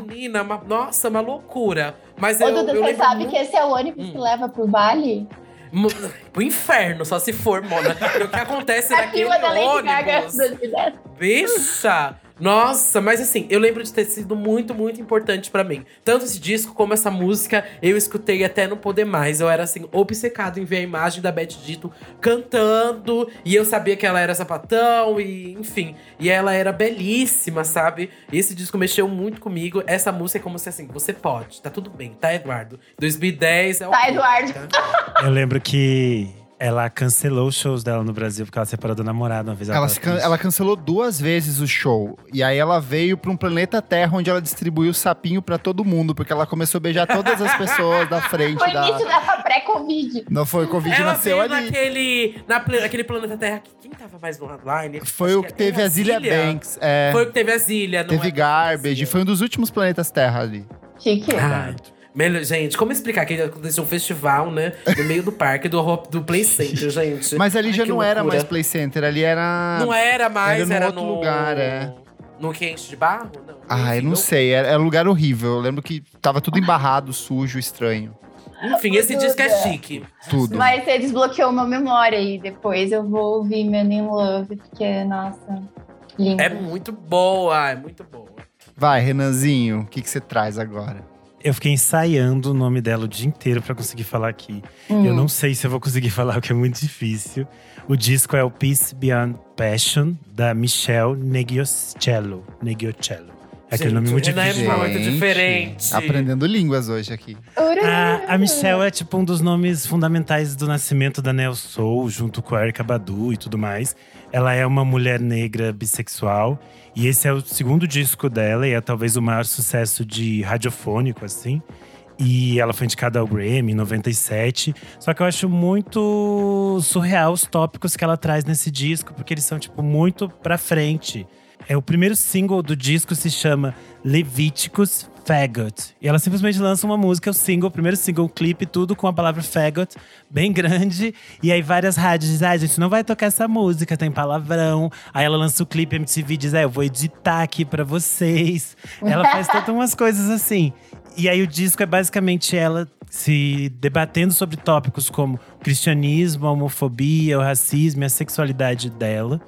Menina, uma- nossa, uma loucura. Mas Ô, eu, Duda, eu você sabe muito- que esse é o ônibus que leva pro vale? Mu- Pro inferno, só se for, Mona. o que acontece naquele ônibus. 2010. Bicha! Nossa, mas assim, eu lembro de ter sido muito, muito importante pra mim. Tanto esse disco como essa música, eu escutei até não poder mais. Eu era assim, obcecado em ver a imagem da Beth Dito cantando. E eu sabia que ela era sapatão, e enfim. E ela era belíssima, sabe? Esse disco mexeu muito comigo. Essa música é como se assim, você pode, tá tudo bem, tá, Eduardo? 2010 é o. Tá, Eduardo. tá? Eu lembro que ela cancelou os shows dela no Brasil porque ela separou do namorado uma vez. Ela, can- ela cancelou duas vezes o show. E aí ela veio pra um planeta Terra onde ela distribuiu sapinho pra todo mundo, porque ela começou a beijar todas as pessoas da frente Foi da. início da pré-Covid. Não foi o Covid Ela nasceu ali. naquele, na, naquele planeta Terra. que- Quem tava mais no online? Foi Acho o que teve a Zilia Banks. É, Foi o que teve a Zilia. teve é? Garbage. Foi um dos últimos planetas Terra ali. Chique. Ah, melhor, gente, como explicar que aconteceu um festival, né? No meio do parque do, do Play Center, gente? Mas ali Ai, já não era loucura. mais Play Center, ali era. Não era mais, era era, outro no… lugar, é. No que enche de barro? Não. Ah, eu não sei, era, era um lugar horrível. Eu lembro que tava tudo embarrado, sujo, estranho. Enfim, esse disco é chique. Tudo. Mas você desbloqueou uma memória aí. Depois eu vou ouvir Men in Love, porque, nossa, lindo. É muito boa, é muito boa. Vai, Renanzinho, o que, que você traz agora? Eu fiquei ensaiando o nome dela o dia inteiro pra conseguir falar aqui. Hum. Eu não sei se eu vou conseguir falar, porque é muito difícil. O disco é o Peace Beyond Passion, da Michelle Negiocello. Negiocello. É aquele nome muito Renan é difícil. muito diferente. Aprendendo línguas hoje aqui. A, a Michelle é tipo um dos nomes fundamentais do nascimento da Neo Soul, junto com a Erika Badu e tudo mais. Ela é uma mulher negra bissexual. E esse é o segundo disco dela, e é talvez o maior sucesso de radiofônico, assim. E ela foi indicada ao Grammy em 97. Só que eu acho muito surreal os tópicos que ela traz nesse disco, porque eles são, tipo, muito pra frente. É, o primeiro single do disco se chama Levíticos Faggot. E ela simplesmente lança uma música, o single, o primeiro single, o clipe, tudo com a palavra faggot, bem grande. E aí várias rádios dizem, ah, a gente não vai tocar essa música, tem palavrão. Aí ela lança o clipe, MTV diz, é, eu vou editar aqui pra vocês. Ela faz todas umas coisas assim. E aí o disco é basicamente ela se debatendo sobre tópicos como o cristianismo, a homofobia, o racismo e a sexualidade dela.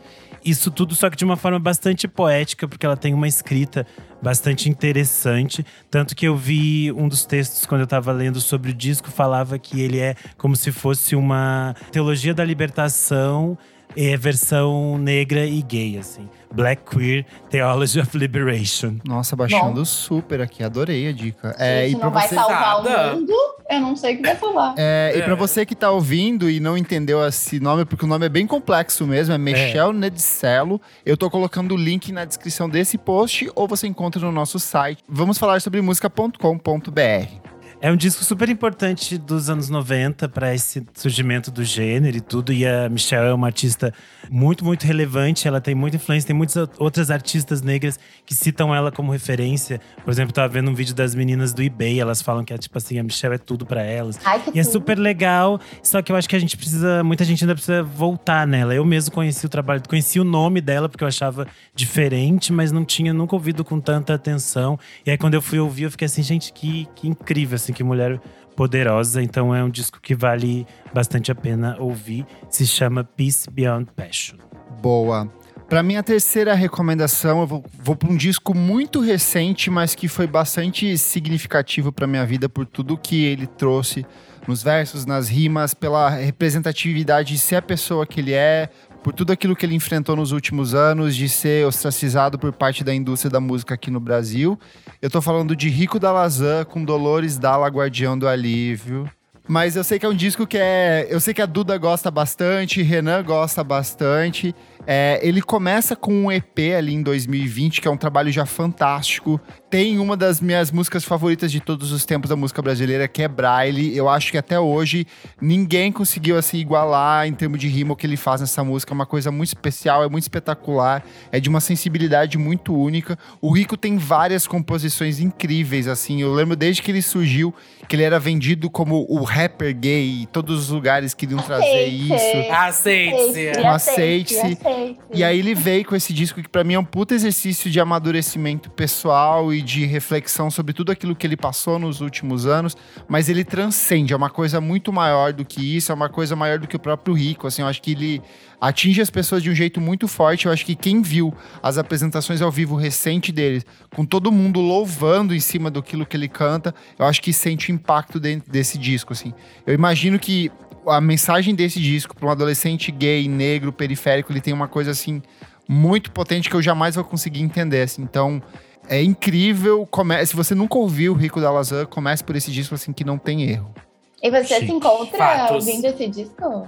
Isso tudo só que de uma forma bastante poética, porque ela tem uma escrita bastante interessante. Tanto que eu vi um dos textos quando eu estava lendo sobre o disco, falava que ele é como se fosse uma teologia da libertação é versão negra e gay, assim. Black Queer Theology of Liberation. Nossa, baixando Bom, super aqui, adorei a dica. É, e não vai você... salvar o mundo, eu não sei o que vai falar. É, é. E pra você que tá ouvindo e não entendeu esse nome, porque o nome é bem complexo mesmo, é Michel é. Nedicello. Eu tô colocando o link na descrição desse post ou você encontra no nosso site. Vamos falar sobre música.com.br. É um disco super importante dos anos 90 para esse surgimento do gênero e tudo. E a Michelle é uma artista muito, muito relevante. Ela tem muita influência. Tem muitas outras artistas negras que citam ela como referência. Por exemplo, tava vendo um vídeo das meninas do eBay. Elas falam que é tipo assim, a Michelle é tudo para elas. Ai, e é super legal. Só que eu acho que a gente precisa, muita gente ainda precisa voltar nela. Eu mesmo conheci o trabalho, conheci o nome dela porque eu achava diferente, mas não tinha nunca ouvido com tanta atenção. E aí quando eu fui ouvir, eu fiquei assim, gente, que, que incrível, assim assim, que mulher poderosa. Então é um disco que vale bastante a pena ouvir. Se chama Peace Beyond Passion. Boa. Para minha terceira recomendação, eu vou, vou para um disco muito recente, mas que foi bastante significativo para minha vida por tudo que ele trouxe nos versos, nas rimas, pela representatividade de ser a pessoa que ele é, por tudo aquilo que ele enfrentou nos últimos anos, de ser ostracizado por parte da indústria da música aqui no Brasil. Eu tô falando de Rico da Lazan com Dolores Dalla, Guardião do Alívio. Mas eu sei que é um disco que é. Eu sei que a Duda gosta bastante, Renan gosta bastante. É, ele começa com um EP ali em 2020, que é um trabalho já fantástico. Tem uma das minhas músicas favoritas de todos os tempos da música brasileira, que é Braille. Eu acho que até hoje ninguém conseguiu assim igualar em termos de rima o que ele faz nessa música. É uma coisa muito especial, é muito espetacular, é de uma sensibilidade muito única. O Rico tem várias composições incríveis, assim. Eu lembro desde que ele surgiu que ele era vendido como o rapper gay, todos os lugares queriam trazer aceite. isso. Aceite-se. Aceite-se. Aceite e aí ele veio com esse disco que para mim é um puta exercício de amadurecimento pessoal e de reflexão sobre tudo aquilo que ele passou nos últimos anos, mas ele transcende, é uma coisa muito maior do que isso, é uma coisa maior do que o próprio Rico, assim, eu acho que ele atinge as pessoas de um jeito muito forte. Eu acho que quem viu as apresentações ao vivo recente dele, com todo mundo louvando em cima do que ele canta, eu acho que sente o impacto desse disco, assim. Eu imagino que a mensagem desse disco para um adolescente gay, negro, periférico, ele tem uma coisa assim muito potente que eu jamais vou conseguir entender. Assim. Então, é incrível. Come... Se você nunca ouviu o Rico da Lazan, comece por esse disco assim que não tem erro. E você Chique. se encontra Fatos. ouvindo esse disco?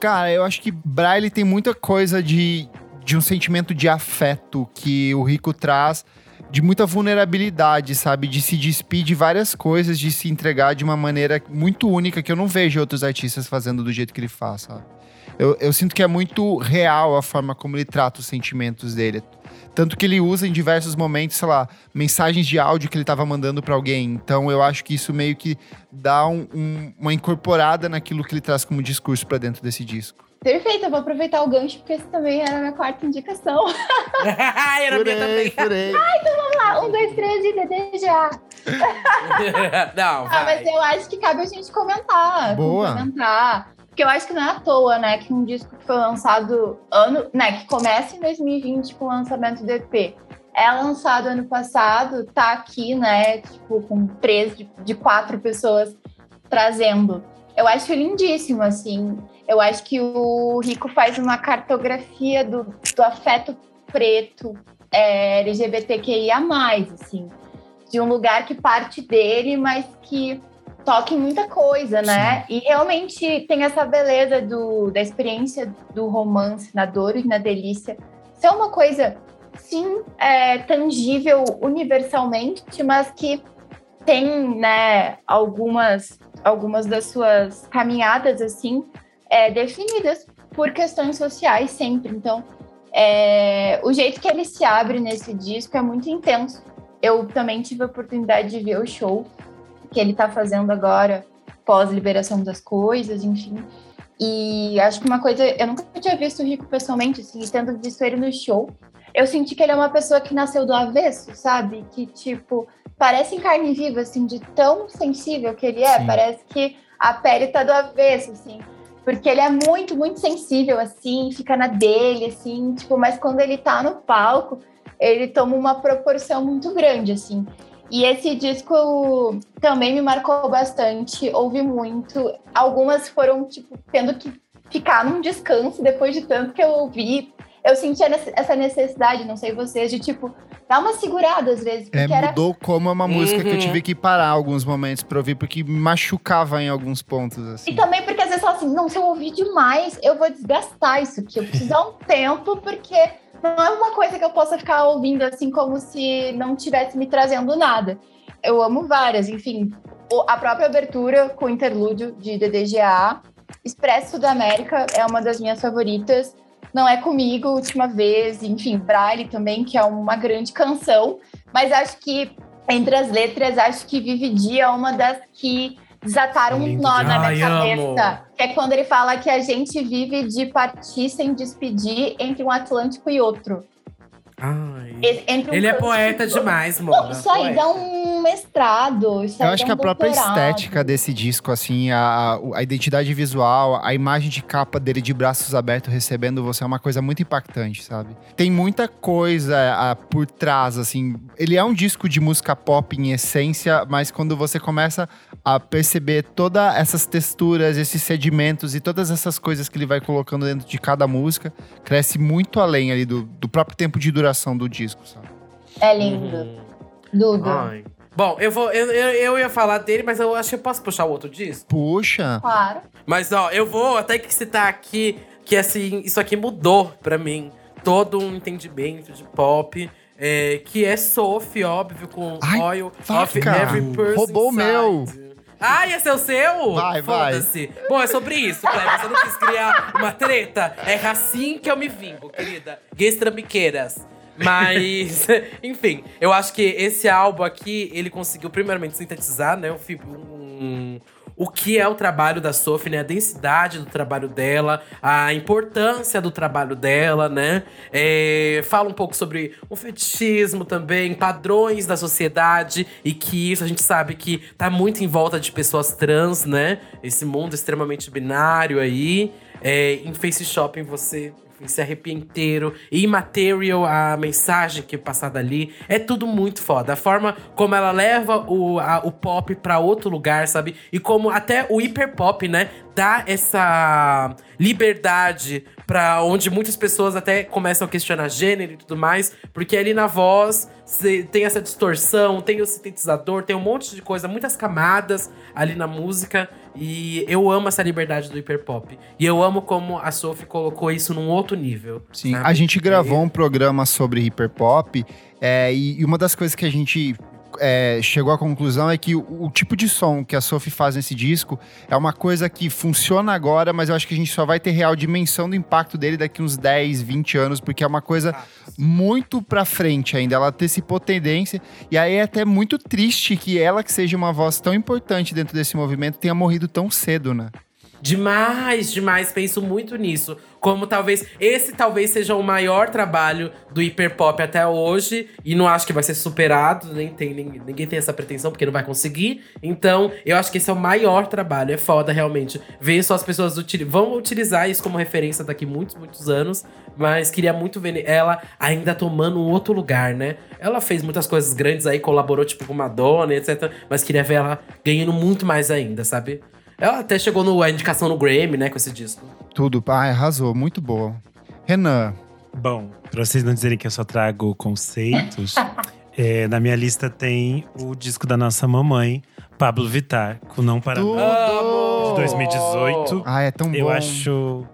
Cara, eu acho que Braille tem muita coisa de, de um sentimento de afeto que o Rico traz de muita vulnerabilidade, sabe? De se despir de várias coisas, de se entregar de uma maneira muito única que eu não vejo outros artistas fazendo do jeito que ele faz, sabe? Eu, eu sinto que é muito real a forma como ele trata os sentimentos dele. Tanto que ele usa em diversos momentos, sei lá, mensagens de áudio que ele estava mandando para alguém. Então eu acho que isso meio que dá um, um, uma incorporada naquilo que ele traz como discurso para dentro desse disco. Perfeito, eu vou aproveitar o gancho, porque esse também era a minha quarta indicação. era furei, minha também. Furei. Ah, então vamos lá. Um, dois, três e DDJA. não, vai. Ah, mas eu acho que cabe a gente comentar. Boa. Comentar. Porque eu acho que não é à toa, né? Que um disco que foi lançado ano, né? Que começa em 2020 com o lançamento do EP. É lançado ano passado, tá aqui, né? Tipo, com três de, de quatro pessoas trazendo. Eu acho lindíssimo, assim. Eu acho que o Rico faz uma cartografia do, do afeto preto é, LGBTQIA, assim, de um lugar que parte dele, mas que toca em muita coisa, né? Sim. E realmente tem essa beleza do, da experiência do romance na dor e na delícia. Isso é uma coisa, sim, é, tangível universalmente, mas que tem, né, algumas, algumas das suas caminhadas, assim, é, definidas por questões sociais sempre. Então, é, o jeito que ele se abre nesse disco é muito intenso. Eu também tive a oportunidade de ver o show que ele está fazendo agora, pós-liberação das coisas, enfim. E acho que uma coisa, eu nunca tinha visto o Rico pessoalmente, assim, tendo visto ele no show, eu senti que ele é uma pessoa que nasceu do avesso, sabe? Que, tipo, parece em carne viva, assim, de tão sensível que ele é. Sim. Parece que a pele tá do avesso, assim. Porque ele é muito, muito sensível, assim, fica na dele, assim, tipo, mas quando ele tá no palco, ele toma uma proporção muito grande, assim. E esse disco também me marcou bastante, ouvi muito. Algumas foram, tipo, tendo que ficar num descanso depois de tanto que eu ouvi. Eu sentia essa necessidade, não sei vocês, de tipo, dar uma segurada às vezes. É, era... mudou como é uma música uhum. que eu uhum. tive que parar alguns momentos pra ouvir, porque me machucava em alguns pontos, assim. E também porque às vezes fala assim, não, se eu ouvir demais, eu vou desgastar isso aqui. Eu preciso dar um tempo, porque não é uma coisa que eu possa ficar ouvindo assim como se não tivesse me trazendo nada. Eu amo várias, enfim, a própria abertura com o interlúdio de DDGA, Expresso da América é uma das minhas favoritas. Não é comigo, última vez, enfim, Braille também, que é uma grande canção, mas acho que entre as letras, acho que Vive Dia é uma das que desataram um nó na minha Ai, cabeça. Amo. Que é quando ele fala que a gente vive de partir sem despedir entre um Atlântico e outro. Ai. Um ele é poeta demais, mano. Isso aí dá um mestrado. Eu acho que a própria estética desse disco, assim, a, a identidade visual, a imagem de capa dele de braços abertos recebendo você é uma coisa muito impactante, sabe? Tem muita coisa a, por trás, assim. Ele é um disco de música pop em essência, mas quando você começa a perceber todas essas texturas, esses sedimentos e todas essas coisas que ele vai colocando dentro de cada música, cresce muito além ali do, do próprio tempo de duração do disco, sabe? É lindo. Uhum. Dudo. Ai. Bom, eu vou. Eu, eu, eu, ia falar dele, mas eu acho que eu posso puxar o outro disco. Puxa. Claro. Mas, ó, eu vou até que citar aqui que assim, isso aqui mudou pra mim. Todo um entendimento de pop. É, que é Sophie, óbvio, com Ai, Oil vaca. of Every Person. Roubou o meu. Ah, esse é o seu? Vai, vai. Bom, é sobre isso, Cleber. Você não quis criar uma treta? É assim que eu me vingo, querida. Gays trambiqueiras. Mas, enfim, eu acho que esse álbum aqui, ele conseguiu primeiramente sintetizar, né, um, o que é o trabalho da Sophie, né? A densidade do trabalho dela, a importância do trabalho dela, né? É, fala um pouco sobre o fetichismo também, padrões da sociedade e que isso a gente sabe que tá muito em volta de pessoas trans, né? Esse mundo extremamente binário aí. É, em Face Shopping você se arrepia inteiro. E Material, a mensagem que é passada ali, é tudo muito foda. A forma como ela leva o, a, o pop para outro lugar, sabe? E como até o hiper pop, né? Dá essa liberdade para onde muitas pessoas até começam a questionar gênero e tudo mais, porque ali na voz tem essa distorção, tem o sintetizador, tem um monte de coisa, muitas camadas ali na música. E eu amo essa liberdade do hiperpop. E eu amo como a Sophie colocou isso num outro nível. Sim, sabe? a gente gravou um programa sobre hiperpop. É, e uma das coisas que a gente é, chegou à conclusão é que o, o, tipo de som que a Sophie faz nesse disco é uma coisa que funciona agora, mas eu acho que a gente só vai ter real dimensão do impacto dele daqui uns 10, 20 anos, porque é uma coisa muito pra frente ainda. Ela antecipou tendência, e aí é até muito triste que ela, que seja uma voz tão importante dentro desse movimento, tenha morrido tão cedo, né? Demais, demais. Penso muito nisso. Como talvez esse talvez seja o maior trabalho do hiperpop até hoje. E não acho que vai ser superado. Nem tem, nem, ninguém tem essa pretensão, porque não vai conseguir. Então, eu acho que esse é o maior trabalho. É foda, realmente. Ver só as pessoas util vão utilizar isso como referência daqui muitos, muitos anos. Mas queria muito ver ela ainda tomando um outro lugar, né? Ela fez muitas coisas grandes aí, colaborou, tipo, com Madonna, etc. Mas queria ver ela ganhando muito mais ainda, sabe? Ela até chegou no, a indicação no Grammy, né, com esse disco. Tudo, ah, arrasou, muito boa. Renan. Bom, pra vocês não dizerem que eu só trago conceitos, é, na minha lista tem o disco da nossa mamãe, Pablo Vittar, com Não Para Tudo. de 2018. Ah, é tão bom. Eu acho.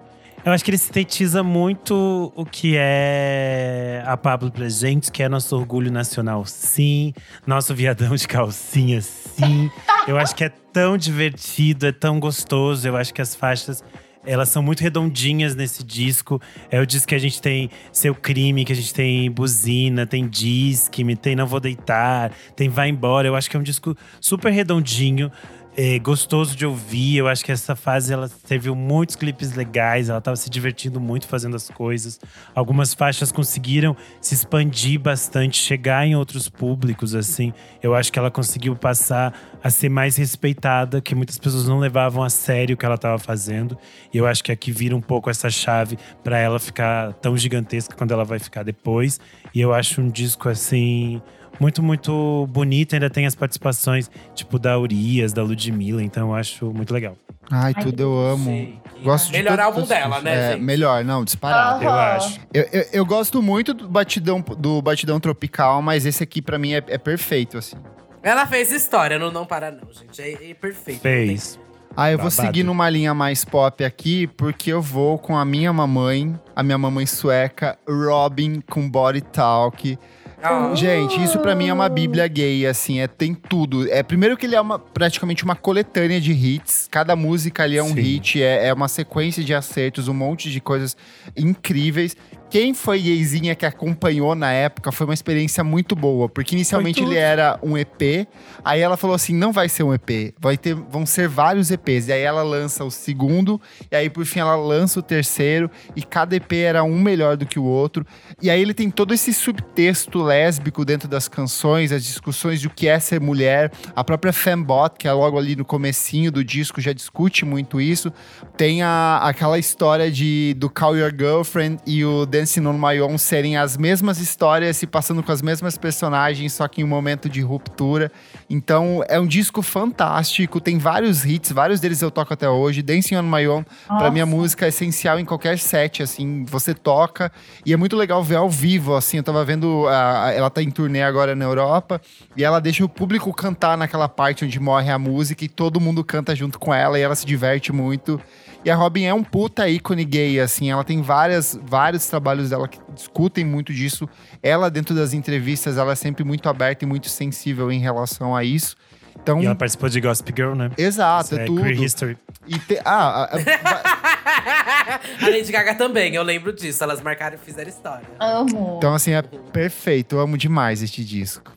Eu acho que ele sintetiza muito o que é a Pablo pra gente, que é nosso orgulho nacional, sim. Nosso viadão de calcinha, sim. Eu acho que é tão divertido, é tão gostoso. Eu acho que as faixas elas são muito redondinhas nesse disco. É o disco que a gente tem Seu Crime, que a gente tem Buzina, tem Disque, tem Não Vou Deitar, tem Vai Embora. Eu acho que é um disco super redondinho é, gostoso de ouvir. Eu acho que essa fase ela teve muitos clipes legais, ela estava se divertindo muito fazendo as coisas. Algumas faixas conseguiram se expandir bastante, chegar em outros públicos, assim. Eu acho que ela conseguiu passar a ser mais respeitada, que muitas pessoas não levavam a sério o que ela estava fazendo. E eu acho que aqui vira um pouco essa chave para ela ficar tão gigantesca quando ela vai ficar depois. E eu acho um disco assim muito, muito bonito. Ainda tem as participações, tipo, da Urias, da Ludmilla. Então eu acho muito legal. Ai, tudo eu amo. Sei. Gosto de Melhor todas álbum dela, né, É, gente? melhor, não, disparado. Eu Aham. acho. Eu, eu, eu gosto muito do batidão, do batidão tropical, mas esse aqui pra mim é, é perfeito, assim. Ela fez história no Não Para Não, gente. É, é perfeito. Fez. Ah, eu vou Babado. seguir numa linha mais pop aqui, porque eu vou com a minha mamãe, a minha mamãe sueca, Robin com Body Talk. Ah, Gente, isso pra mim é uma bíblia gay, assim, é, tem tudo. É Primeiro que ele é uma, praticamente uma coletânea de hits, cada música ali é um Sim. hit, é, é uma sequência de acertos, um monte de coisas incríveis. Quem foi gayzinha que acompanhou na época foi uma experiência muito boa, porque inicialmente ele era um EP, aí ela falou assim, não vai ser um EP, vai ter, vão ser vários EPs, e aí ela lança o segundo, e aí por fim ela lança o terceiro, e cada EP era um melhor do que o outro, e aí ele tem todo esse subtexto lésbico dentro das canções, as discussões de o que é ser mulher, a própria Fembot, que é logo ali no comecinho do disco, já discute muito isso, tem a, aquela história de do Call Your Girlfriend e o Dancing on My Own serem as mesmas histórias se passando com as mesmas personagens, só que em um momento de ruptura. Então é um disco fantástico, tem vários hits, vários deles eu toco até hoje. Dancing on My Own, pra mim, a música é essencial em qualquer set, assim, você toca. E é muito legal ver ao vivo, assim, eu tava vendo, a- ela tá em turnê agora na Europa, e ela deixa o público cantar naquela parte onde morre a música e todo mundo canta junto com ela e ela se diverte muito. E a Robin é um puta ícone gay, assim, ela tem várias, vários trabalhos dela que discutem muito disso. Ela, dentro das entrevistas, ela é sempre muito aberta e muito sensível em relação a isso. Então, E ela participou de Gossip Girl, né? exato, é, é tudo. Queer History. E te- ah, a- a- a Lady Gaga também, eu lembro disso. Elas marcaram e fizeram história. Amo. então, assim, é perfeito. Eu amo demais este disco.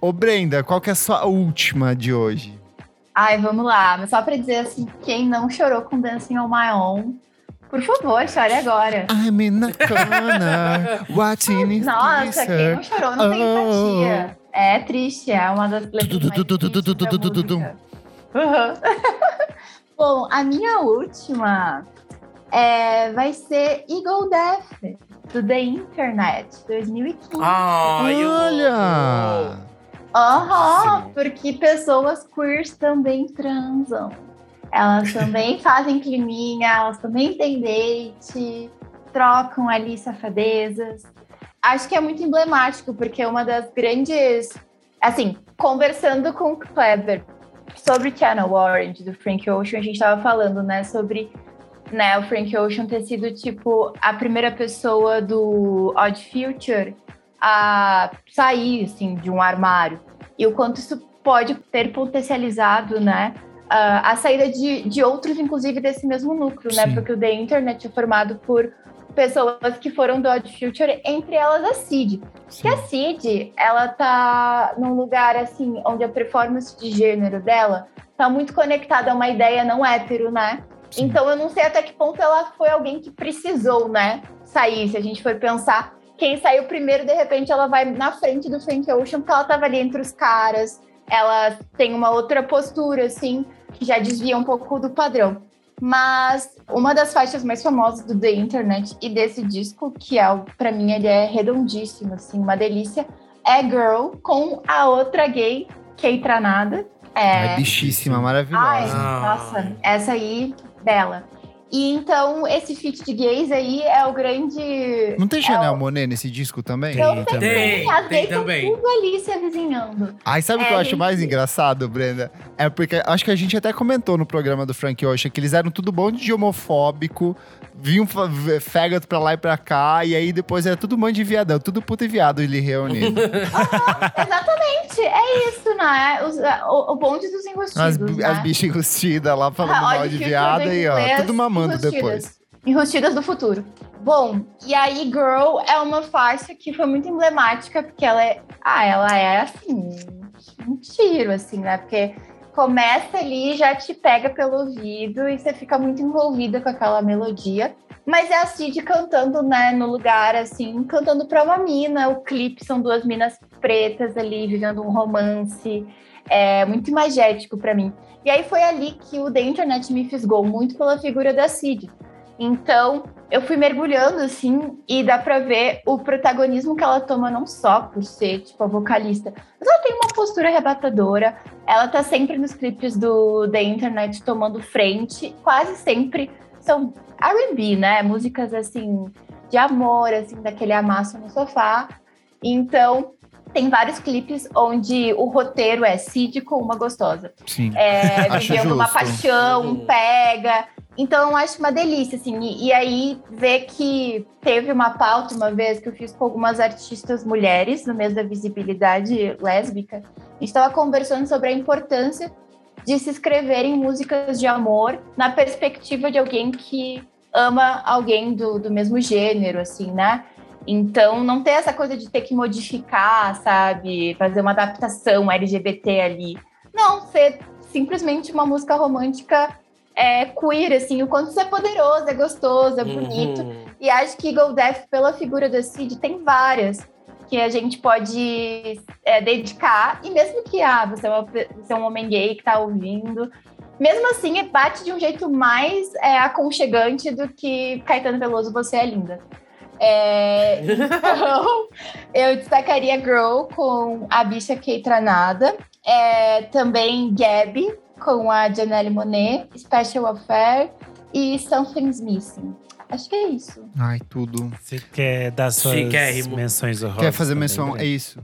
Ô, Brenda, qual que é a sua última de hoje? Ai, vamos lá. Mas só pra dizer assim, quem não chorou com Dancing on My Own, por favor, chore agora. I'm in a corner, watching Nossa, quem não chorou não tem Oh. empatia. É triste, é uma das letras mais. Uhum. Bom, a minha última é, vai ser Eagle Death, do The Internet, 2015. Ai, eu Olha! Aham, Máximo. porque pessoas queers também transam. Elas também fazem climinha, elas também têm date, trocam ali safadezas. Acho que é muito emblemático, porque uma das grandes. Assim, conversando com o Kleber sobre Channel Orange, do Frank Ocean, a gente tava falando, né, sobre né, o Frank Ocean ter sido, tipo, a primeira pessoa do Odd Future a sair, assim, de um armário. E o quanto isso pode ter potencializado, né, a, a saída de, de outros, inclusive, desse mesmo núcleo, né? Porque o The Internet é formado por pessoas que foram do Odd Future, entre elas a Cid. Que a Cid, ela tá num lugar, assim, onde a performance de gênero dela tá muito conectada a uma ideia não hétero, né? Sim. Então eu não sei até que ponto ela foi alguém que precisou, né, sair. Se a gente for pensar, quem saiu primeiro, de repente ela vai na frente do Frank Ocean, porque ela tava ali entre os caras. Ela tem uma outra postura, assim, que já desvia um pouco do padrão. Mas uma das faixas mais famosas do The Internet e desse disco, que é, pra mim, ele é redondíssimo, assim, uma delícia, é Girl, com a outra gay, Kay Tranada. É É, bichíssima, Ai, maravilhosa. Ah. nossa, essa aí, bela. E então, esse feat de gays aí é o grande. Não tem é Chanel o- Monet nesse disco também? Tem. Eu também. Tem, As tem também. tudo ali se avizinhando. Ai, sabe o que É, eu acho gente. mais engraçado, Brenda? É porque acho que a gente até comentou no programa do Frank Ocean que eles eram tudo bom de homofóbico, vinham faggot pra lá e pra cá, e aí depois era tudo mãe de viadão, tudo puta e viado ele reunido. Exatamente, é isso, né? Os- o, o bonde dos enrustidos, as, né? as bichas enrustidas lá falando Ah, mal de que viada e ó, inglês, tudo mamando enrustidas. depois. Do futuro. Bom, e aí Girl é uma faixa que foi muito emblemática, porque ela é. Ah, ela é assim, um tiro, assim, né? Porque começa ali, já te pega pelo ouvido e você fica muito envolvida com aquela melodia. Mas é a Cid cantando, né, no lugar, assim, cantando pra uma mina. O clipe são duas minas pretas ali, vivendo um romance. É muito imagético pra mim. E aí foi ali que o The Internet me fisgou muito pela figura da Cid. Então, eu fui mergulhando, assim, e dá pra ver o protagonismo que ela toma, não só por ser, tipo, a vocalista, mas ela tem uma postura arrebatadora. Ela tá sempre nos clipes do The Internet tomando frente, quase sempre são R&B, né? Músicas, assim, de amor, assim, daquele amasso no sofá. Então, tem vários clipes onde o roteiro é Cid com uma gostosa Sim. é, vivendo uma paixão, um Uhum. pega. Então eu acho uma delícia, assim. E, e aí ver que teve uma pauta uma vez que eu fiz com algumas artistas mulheres no mês da visibilidade lésbica. A gente estava conversando sobre a importância de se escreverem músicas de amor na perspectiva de alguém que ama alguém do, do mesmo gênero, assim, né? Então, não ter essa coisa de ter que modificar, sabe? Fazer uma adaptação LGBT ali. Não, ser simplesmente uma música romântica é, queer, assim, o quanto isso é poderoso, é gostoso, é bonito. Uhum. E acho que Go Deaf, pela figura da Cid, tem várias que a gente pode é, dedicar. E mesmo que ah, você, é uma você é um homem gay que tá ouvindo, mesmo assim, bate de um jeito mais é, aconchegante do que Caetano Veloso, Você é Linda. É, então, eu destacaria Girl com a bicha Keitranada. É, também Gabby com a Janelle Monet, Special Affair e Something's Missing. Acho que é isso. Ai, tudo. Você quer dar suas Chiquérrimo. menções honrosas? Quer fazer também, menção? Brenda? É isso.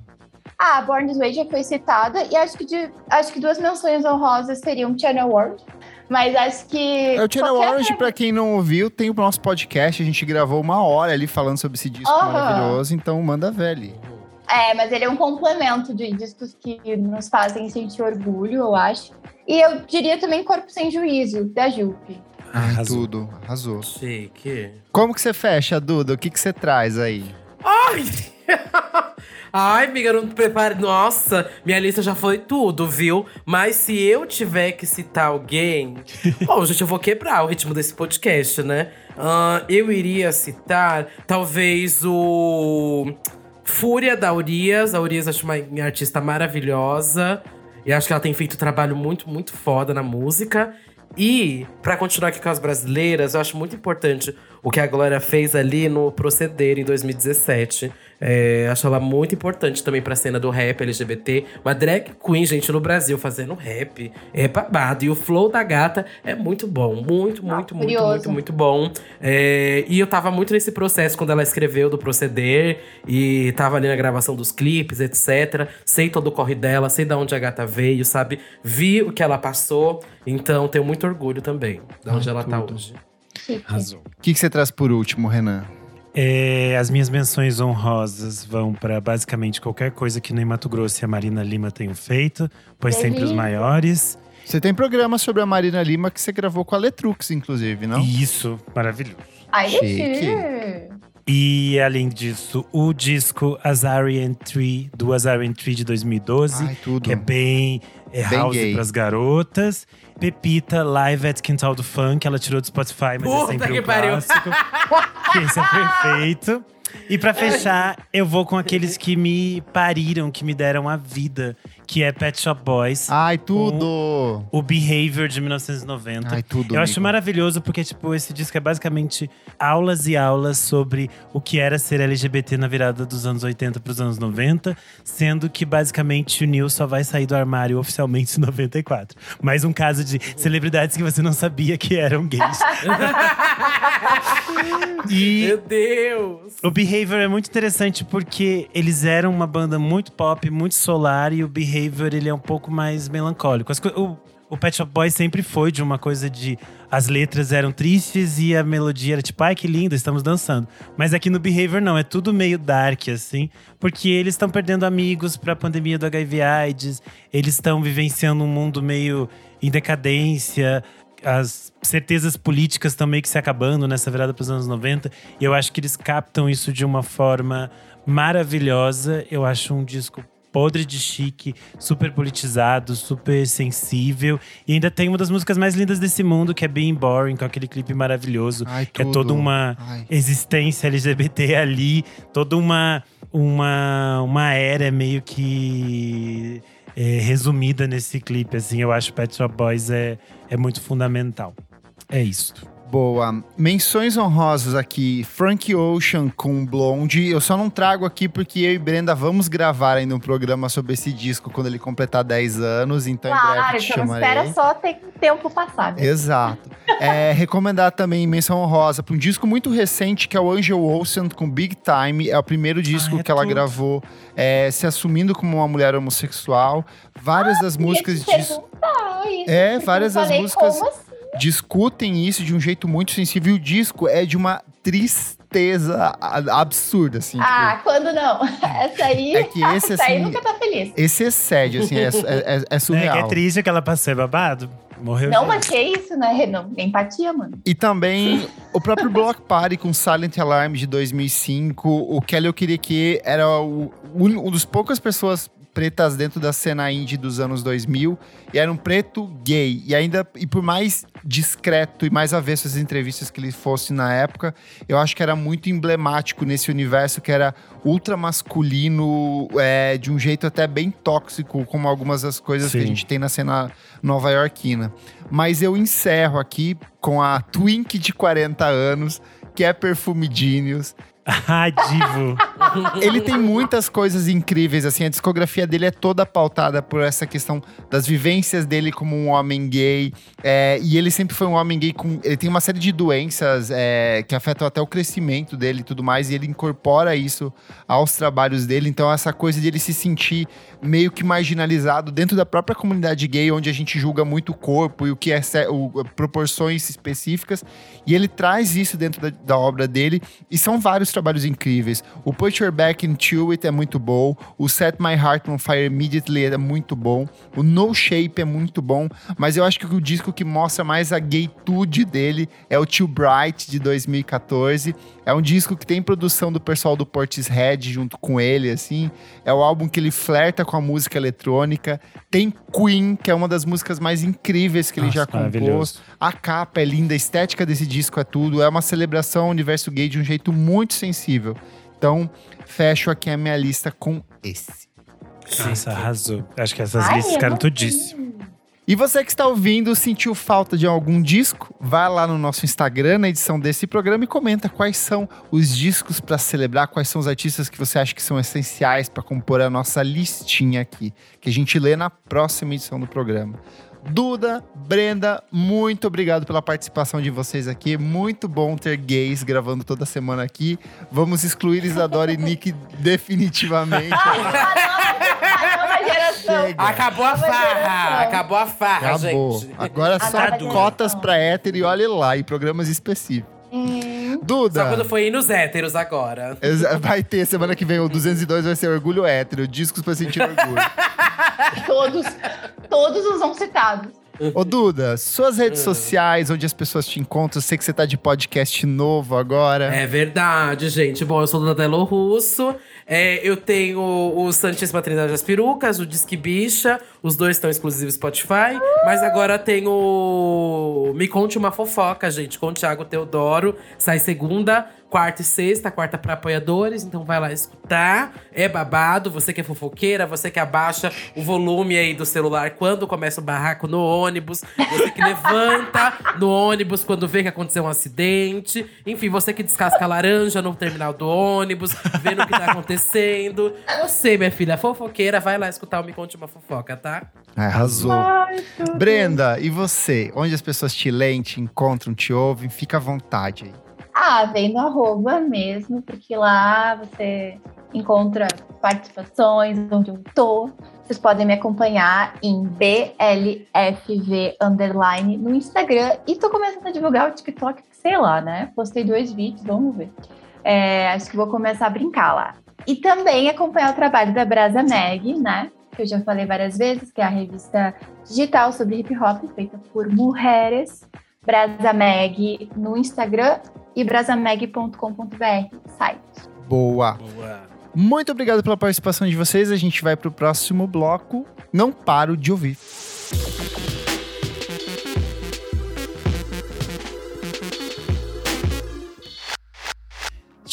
Ah, Born This Way já foi citada e acho que, de- acho que duas menções honrosas seriam Channel World. Mas acho que. É o Channel qualquer- Orange, pra quem não ouviu, tem o nosso podcast. A gente gravou uma hora ali falando sobre esse disco Aham. maravilhoso. Então, manda velho. É, mas ele é um complemento de discos que nos fazem sentir orgulho, eu acho. E eu diria também Corpo Sem Juízo, da Jupe. Ai, Arrasou. tudo. Arrasou. Chique. Como que você fecha, Duda? O que que você traz aí? Ai! Ai, amiga, não te prepare. Nossa, minha lista já foi tudo, viu? Mas se eu tiver que citar alguém. Bom, gente, eu vou quebrar o ritmo desse podcast, né? Ah, eu iria citar, talvez, o. Fúria da Urias. A Urias acho uma artista maravilhosa. E acho que ela tem feito um trabalho muito, muito foda na música. E, pra continuar aqui com as brasileiras, eu acho muito importante o que a Glória fez ali no Proceder em 2017. É, acho ela muito importante também pra cena do rap LGBT. Uma drag queen, gente, no Brasil fazendo rap. É babado. E o flow da gata é muito bom. Muito, muito, muito, curioso. muito, muito bom. É, e eu tava muito nesse processo quando ela escreveu do Proceder. E tava ali na gravação dos clipes, etc. Sei todo o corre dela, sei de onde a gata veio, sabe? Vi o que ela passou. Então tenho muito orgulho também de onde Ai, ela tá tudo. hoje. Chique. Arrasou. O que que você traz por último, Renan? É, as minhas menções honrosas vão para basicamente qualquer coisa que nem Mato Grosso e a Marina Lima tenham feito, pois sempre os Delícia. maiores. Você tem programa sobre a Marina Lima que você gravou com a Letrux, inclusive, não? Isso, maravilhoso. Ai, Chique. chique. E além disso, o disco Azarian Tree, do Azarian Tree de 2012, Ai, tudo. que é bem, é Bem house gay. pras garotas. Pepita, Live at Quintal do Funk, ela tirou do Spotify, mas Puta é sempre que um pariu. clássico. que esse é perfeito. E pra fechar, eu vou com aqueles que me pariram, que me deram a vida, que é Pet Shop Boys. Ai, tudo! O Behavior de 1990. Ai, tudo. Eu acho amigo. maravilhoso porque, tipo, esse disco é basicamente aulas e aulas sobre o que era ser LGBT na virada dos anos 80 para os anos 90, sendo que basicamente o Neil só vai sair do armário oficialmente em 94. Mais um caso de celebridades que você não sabia que eram gays. e Meu Deus! o Behavior é muito interessante porque eles eram uma banda muito pop, muito solar e o Behavior ele é um pouco mais melancólico. As o, o Pet Shop Boys sempre foi de uma coisa de as letras eram tristes e a melodia era tipo, ai que lindo, estamos dançando. Mas aqui no Behavior não, é tudo meio dark assim, porque eles estão perdendo amigos para a pandemia do HIV/AIDS, eles estão vivenciando um mundo meio em decadência, as certezas políticas estão meio que se acabando nessa virada para os anos 90. E eu acho que eles captam isso de uma forma maravilhosa. Eu acho um disco podre de chique, super politizado, super sensível. E ainda tem uma das músicas mais lindas desse mundo, que é Being Boring, com aquele clipe maravilhoso. Ai, que é toda uma Ai. existência LGBT ali, toda uma, uma, uma era meio que é, resumida nesse clipe, assim. Eu acho Pet Shop Boys é, é muito fundamental. É isso. Boa. Menções honrosas aqui. Frank Ocean com Blonde. Eu só não trago aqui porque eu e Brenda vamos gravar ainda um programa sobre esse disco quando ele completar 10 anos. Então em Claro, breve te então chamarei. espera só ter tempo passado. Exato. É, recomendar também menção honrosa para um disco muito recente que é o Angel Olsen com Big Time. É o primeiro disco é que ela tudo. gravou é, se assumindo como uma mulher homossexual. Várias das músicas disso É, várias das músicas- Como assim? Discutem isso de um jeito muito sensível. E o disco é de uma tristeza absurda, assim. tipo, Ah, quando não? Essa aí, É que esse, essa aí assim, nunca tá feliz. esse excede, assim, é, é, é- é É, surreal. que é triste que ela passou é babado. Morreu Não, mas que isso, né? Não, empatia, mano. E também o próprio Block Party com Silent Alarm de 2005. O Kelly Eu Queria Que era o, un- um dos poucas pessoas pretas dentro da cena indie dos anos 2000. E era um preto gay. E ainda, e por mais discreto e mais avesso às entrevistas que ele fosse na época, eu acho que era muito emblemático nesse universo que era ultra masculino, é, de um jeito até bem tóxico, como algumas das coisas que a Sim. gente tem na cena nova-iorquina. Mas eu encerro aqui com a Twink de 40 anos, que é Perfume Genius. Ah, divo. Ele tem muitas coisas incríveis, assim, a discografia dele é toda pautada por essa questão das vivências dele como um homem gay. é, e ele sempre foi um homem gay com. Ele tem uma série de doenças é, que afetam até o crescimento dele e tudo mais, e ele incorpora isso aos trabalhos dele. Então, essa coisa de ele se sentir meio que marginalizado dentro da própria comunidade gay, onde a gente julga muito o corpo e o que é o- proporções específicas. E ele traz isso dentro da, da obra dele. E são vários trabalhos incríveis. O Put Your Back Into It é muito bom. O Set My Heart on Fire Immediately é muito bom. O No Shape é muito bom. Mas eu acho que o disco que mostra mais a gaytude dele é o Too Bright, de 2014. É um disco que tem produção do pessoal do Portishead junto com ele, assim. É o álbum que ele flerta com a música eletrônica. Tem Queen, que é uma das músicas mais incríveis que ele Nossa, já compôs. A capa é linda, a estética desse disco é tudo. É uma celebração ao universo gay de um jeito muito sensível. Então, fecho aqui a minha lista com esse. Nossa, arrasou. Acho que essas Ai, listas eu ficaram tudíssimas. E você que está ouvindo, sentiu falta de algum disco? Vai lá no nosso Instagram, na edição desse programa, e comenta quais são os discos para celebrar, quais são os artistas que você acha que são essenciais para compor a nossa listinha aqui, que a gente lê na próxima edição do programa. Duda, Brenda, muito obrigado pela participação de vocês aqui. Muito bom ter gays gravando toda semana aqui. Vamos excluir Isadora e Nick definitivamente. Chega. Acabou a farra! Acabou a farra, Acabou. gente. Agora só cotas pra hétero e olhe lá, e programas específicos. Hum, Duda, Só quando foi ir nos héteros agora. vai ter semana que vem o 202 vai ser Orgulho Hétero, discos pra sentir orgulho. todos, todos os não citados. Ô Duda, suas redes Hum. sociais, onde as pessoas te encontram, eu sei que você tá de podcast novo agora. É verdade, gente. Bom, eu sou do Delo Russo. É, eu tenho o Santíssima Trindade das Perucas, o Disque Bicha. Os dois estão exclusivos Spotify. Mas agora tem o Me Conte Uma Fofoca, gente, com o Thiago Teodoro. Sai segunda, quarta e sexta, quarta para apoiadores, então vai lá escutar. É babado, você que é fofoqueira, você que abaixa o volume aí do celular quando começa o barraco no ônibus, você que levanta no ônibus quando vê que aconteceu um acidente, enfim, você que descasca a laranja no terminal do ônibus, vendo o que tá acontecendo. Você, minha filha, fofoqueira, vai lá escutar o Me Conte Uma Fofoca, tá? Arrasou. Ai. Brenda, e você? Onde as pessoas te leem, te encontram, te ouvem? Fica à vontade aí. Ah, vem no arroba mesmo, porque lá você encontra participações, onde eu tô. Vocês podem me acompanhar em BLFV underline no Instagram. E tô começando a divulgar o TikTok, sei lá, né? Postei dois vídeos, vamos ver. É, acho que vou começar a brincar lá. E também acompanhar o trabalho da Brasa Mag, né? Que eu já falei várias vezes, que é a revista digital sobre hip hop, feita por mulheres. Brasa Mag no Instagram e brasamag.com.br, site. Boa. Boa. Muito obrigado pela participação de vocês. A gente vai pro próximo bloco. Não paro de ouvir.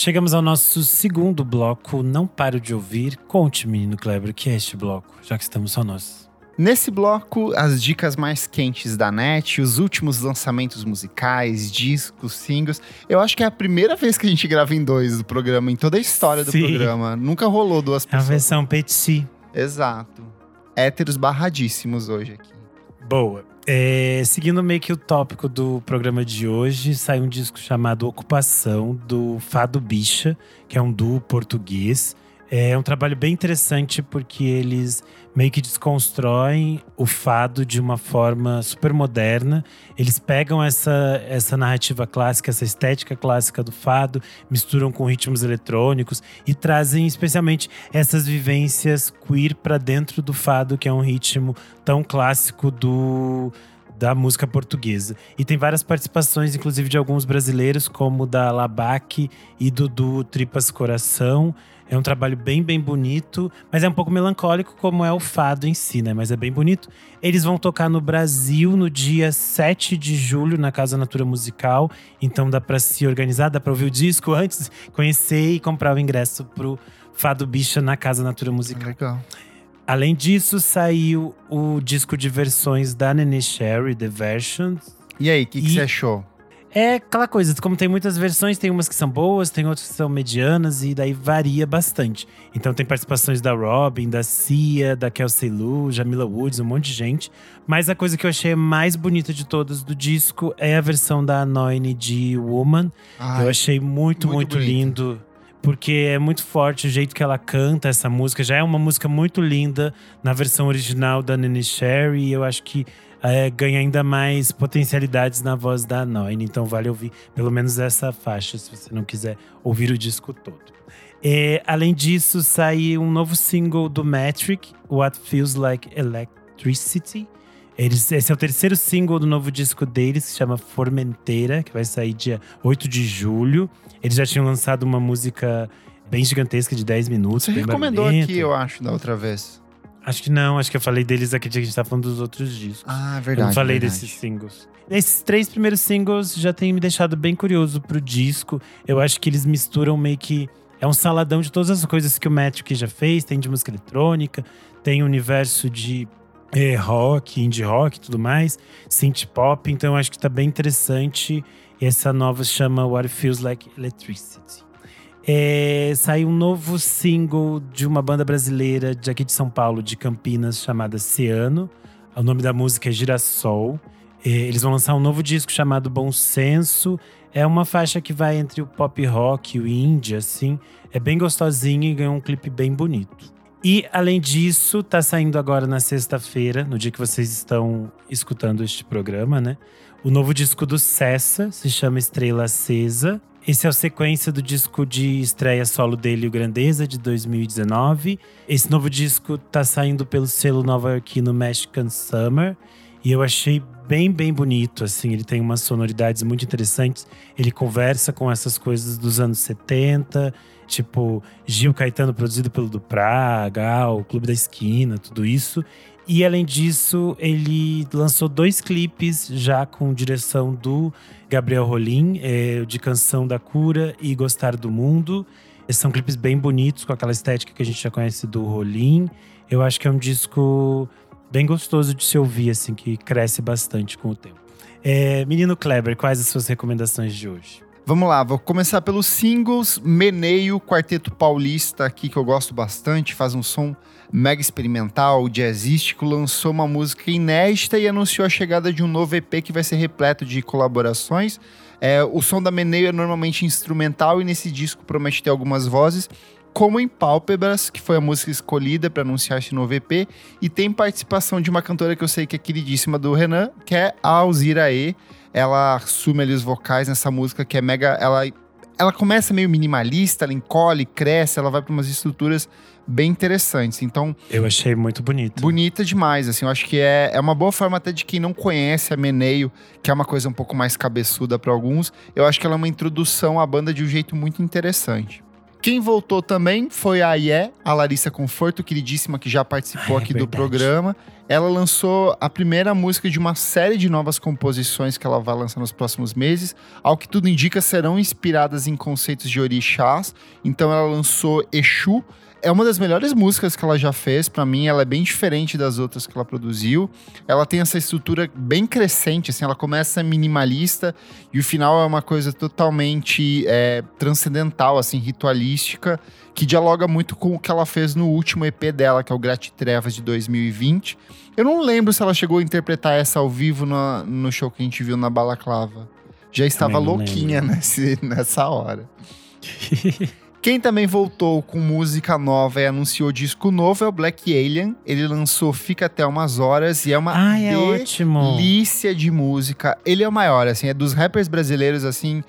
Chegamos ao nosso segundo bloco. Não paro de ouvir. Conte, menino Kleber, o que é este bloco, já que estamos só nós. Nesse bloco, as dicas mais quentes da net, os últimos lançamentos musicais, discos, singles. Eu acho que é a primeira vez que a gente grava em dois do programa, em toda a história do Sim. programa. Nunca rolou duas É a pessoas. versão Petit. Exato. Héteros barradíssimos hoje aqui. Boa. É, seguindo meio que o tópico do programa de hoje, sai um disco chamado Ocupação, do Fado Bicha, que é um duo português. É um trabalho bem interessante porque eles meio que desconstroem o fado de uma forma super moderna. Eles pegam essa, essa narrativa clássica, essa estética clássica do fado, misturam com ritmos eletrônicos e trazem especialmente essas vivências queer para dentro do fado, que é um ritmo tão clássico do da música portuguesa. E tem várias participações, inclusive de alguns brasileiros, como da Labaque e do, do Tripas Coração. É um trabalho bem, bem bonito, mas é um pouco melancólico, como é o fado em si, né? Mas é bem bonito. Eles vão tocar no Brasil no dia 7 de julho, na Casa Natura Musical. Então dá pra se organizar, dá pra ouvir o disco antes, conhecer e comprar o ingresso pro Fado Bicha na Casa Natura Musical. Legal. Além disso, saiu o disco de versões da Nene Sherry, The Versions. E aí, o que, que E- você achou? É aquela coisa, como tem muitas versões, tem umas que são boas, tem outras que são medianas, e daí varia bastante. Então tem participações da Robin, da Cia, da Kelsey Lu, Jamila Woods, um monte de gente. Mas a coisa que eu achei mais bonita de todas do disco é a versão da Anoine de Woman. Ai, eu achei muito, muito muito, lindo. Porque é muito forte o jeito que ela canta essa música. Já é uma música muito linda na versão original da Nene Sherry. E eu acho que é, ganha ainda mais potencialidades na voz da Anoine. Então vale ouvir pelo menos essa faixa, se você não quiser ouvir o disco todo. É, além disso, sai um novo single do Metric, What Feels Like Electricity. Eles, esse é o terceiro single do novo disco deles, que se chama Formenteira, que vai sair dia 8 de julho. Eles já tinham lançado uma música bem gigantesca de 10 minutos. Você recomendou barulhenta. aqui, eu acho, da outra vez. Acho que não, acho que eu falei deles aqui, que a gente tá falando dos outros discos. Ah, eu verdade. não falei verdade. desses singles. Esses três primeiros singles já têm me deixado bem curioso pro disco. Eu acho que eles misturam meio que. É um saladão de todas as coisas que o Metric já fez. Tem de música eletrônica, tem universo de eh, rock, indie rock e tudo mais, synth pop. Então eu acho que tá bem interessante. E essa nova chama What It Feels Like Electricity. É, saiu um novo single de uma banda brasileira de aqui de São Paulo, de Campinas, chamada Ciano. O nome da música é Girassol. É, eles vão lançar um novo disco chamado Bom Senso. É uma faixa que vai entre o pop rock e o indie, assim. É bem gostosinho e ganhou um clipe bem bonito. E, além disso, tá saindo agora na sexta-feira, no dia que vocês estão escutando este programa, né? O novo disco do Cessa se chama Estrela Acesa. Esse é a sequência do disco de estreia solo dele, o Grandeza, de 2019. Esse novo disco tá saindo pelo selo nova-iorquino Mexican Summer. E eu achei bem, bem bonito, assim. Ele tem umas sonoridades muito interessantes. Ele conversa com essas coisas dos anos 70, tipo Gil Caetano produzido pelo Duprá, Gal, Clube da Esquina, tudo isso. E além disso, ele lançou dois clipes já com direção do Gabriel Rolim, é, de Canção da Cura e Gostar do Mundo. Esses são clipes bem bonitos, com aquela estética que a gente já conhece do Rolim. Eu acho que é um disco bem gostoso de se ouvir, assim, que cresce bastante com o tempo. É, Menino Kleber, quais as suas recomendações de hoje? Vamos lá, vou começar pelos singles. Meneio, quarteto paulista aqui que eu gosto bastante, faz um som mega experimental, jazzístico, lançou uma música inédita e anunciou a chegada de um novo EP que vai ser repleto de colaborações. É, o som da Meneio é normalmente instrumental e nesse disco promete ter algumas vozes, como em Pálpebras, que foi a música escolhida para anunciar esse novo EP, e tem participação de uma cantora que eu sei que é queridíssima do Renan, que é a Alzira E. Ela assume ali os vocais nessa música que é mega. Ela, ela começa meio minimalista, ela encolhe, cresce, ela vai para umas estruturas bem interessantes. Então. Eu achei muito bonita. Bonita demais, assim. Eu acho que é, é uma boa forma até de quem não conhece a Meneio, que é uma coisa um pouco mais cabeçuda para alguns. Eu acho que ela é uma introdução à banda de um jeito muito interessante. Quem voltou também foi a Ié, a Larissa Conforto, queridíssima, que já participou Ai, é aqui do verdade. programa. Ela lançou a primeira música de uma série de novas composições que ela vai lançar nos próximos meses. Ao que tudo indica, serão inspiradas em conceitos de orixás. Então ela lançou Exu. É uma das melhores músicas que ela já fez. Pra mim, ela é bem diferente das outras que ela produziu. Ela tem essa estrutura bem crescente, assim. Ela começa minimalista e o final é uma coisa totalmente é, transcendental, assim, ritualística, que dialoga muito com o que ela fez no último EP dela, que é o Gratitrevas de 2020. Eu não lembro se ela chegou a interpretar essa ao vivo no, no show que a gente viu na Balaclava. Já estava louquinha nesse, nessa hora. Quem também voltou com música nova e anunciou disco novo é o Black Alien. Ele lançou Fica Até Umas Horas e é uma Ai, é ótimo. delícia de música. Ele é o maior, assim, é dos rappers brasileiros, assim,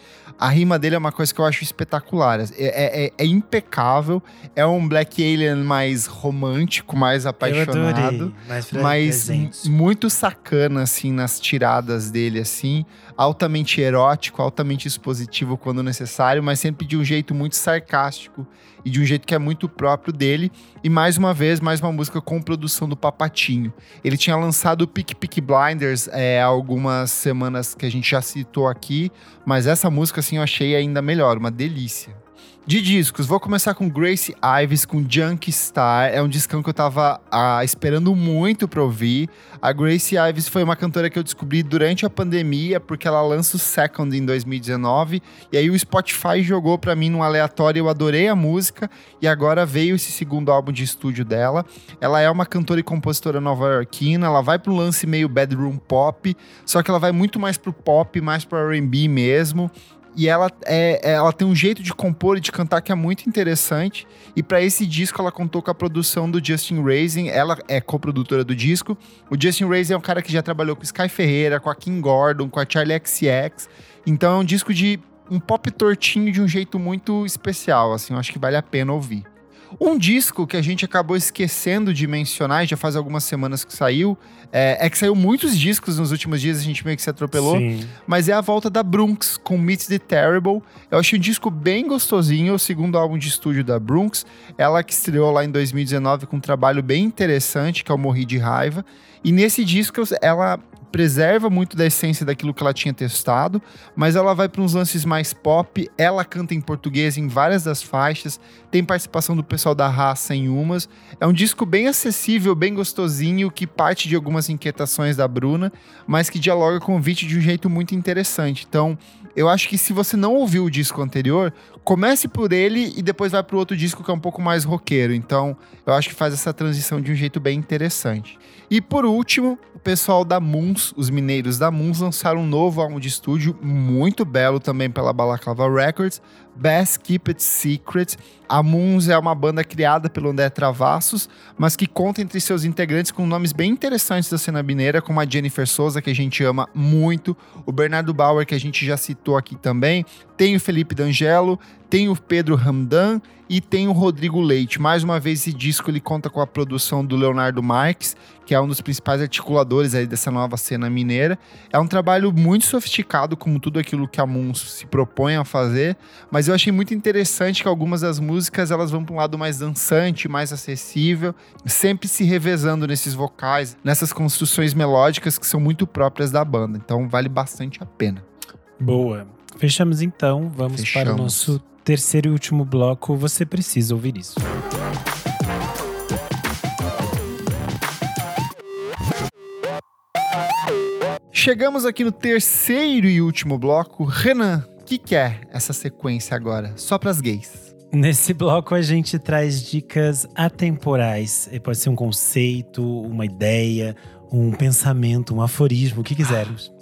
a rima dele é uma coisa que eu acho espetacular. É, é- é- é impecável. É um Black Alien mais romântico, mais apaixonado adorei. Mas, muito sacana, assim, nas tiradas dele, assim. Altamente erótico, altamente expositivo quando necessário, mas sempre de um jeito muito sarcástico e de um jeito que é muito próprio dele. E mais uma vez, mais uma música com produção do Papatinho. Ele tinha lançado o Pick Pick Blinders é, algumas semanas que a gente já citou aqui, mas essa música, assim, eu achei ainda melhor, uma delícia. De discos, vou começar com Grace Ives, com Junk Star. É um discão que eu tava ah, esperando muito pra ouvir. A Grace Ives foi uma cantora que eu descobri durante a pandemia, porque ela lança o Second em 2019. E aí o Spotify jogou pra mim num aleatório, eu adorei a música. E agora veio esse segundo álbum de estúdio dela. Ela é uma cantora e compositora nova-iorquina. Ela vai pro lance meio bedroom pop, só que ela vai muito mais pro pop, mais pro R&B mesmo. E ela, é, ela tem um jeito de compor e de cantar que é muito interessante. E para esse disco ela contou com a produção do Justin Raising. Ela é coprodutora do disco. O Justin Raising é um cara que já trabalhou com Sky Ferreira, com a Kim Gordon, com a Charlie XCX. Então é um disco de um pop tortinho de um jeito muito especial. Assim, eu acho que vale a pena ouvir. Um disco que a gente acabou esquecendo de mencionar, e já faz algumas semanas que saiu, é, é que saiu muitos discos nos últimos dias, a gente meio que se atropelou Sim. mas é a volta da Brunx com Meet the Terrible. Eu achei um disco bem gostosinho, o segundo álbum de estúdio da Brunx. Ela que estreou lá em 2019 com um trabalho bem interessante, que é o Morri de Raiva. E nesse disco ela preserva muito da essência daquilo que ela tinha testado, mas ela vai para uns lances mais pop. Ela canta em português em várias das faixas, tem participação do pessoal da raça em umas. É um disco bem acessível, bem gostosinho, que parte de algumas inquietações da Bruna, mas que dialoga com o Vit de um jeito muito interessante. Então, eu acho que se você não ouviu o disco anterior, comece por ele e depois vai pro outro disco que é um pouco mais roqueiro. Então, eu acho que faz essa transição de um jeito bem interessante. E por último, o pessoal da Moons, os mineiros da Moons, lançaram um novo álbum de estúdio, muito belo também pela Balaclava Records, Best Keep It Secret. A Moons é uma banda criada pelo André Travassos, mas que conta entre seus integrantes com nomes bem interessantes da cena mineira, como a Jennifer Souza, que a gente ama muito, o Bernardo Bauer, que a gente já citou aqui também, tem o Felipe D'Angelo, tem o Pedro Ramdan e tem o Rodrigo Leite. Mais uma vez, esse disco ele conta com a produção do Leonardo Marques, que é um dos principais articuladores aí dessa nova cena mineira. É um trabalho muito sofisticado, como tudo aquilo que a Moon se propõe a fazer, mas eu achei muito interessante que algumas das músicas elas vão para um lado mais dançante, mais acessível, sempre se revezando nesses vocais, nessas construções melódicas que são muito próprias da banda. Então vale bastante a pena. Boa. Fechamos então, vamos Fechamos. para o nosso terceiro e último bloco. Você precisa ouvir isso. Chegamos aqui no terceiro e último bloco. Renan, o que, que é essa sequência agora? Só pras gays. Nesse bloco a gente traz dicas atemporais. Pode ser um conceito, uma ideia, um pensamento, um aforismo, o que quisermos.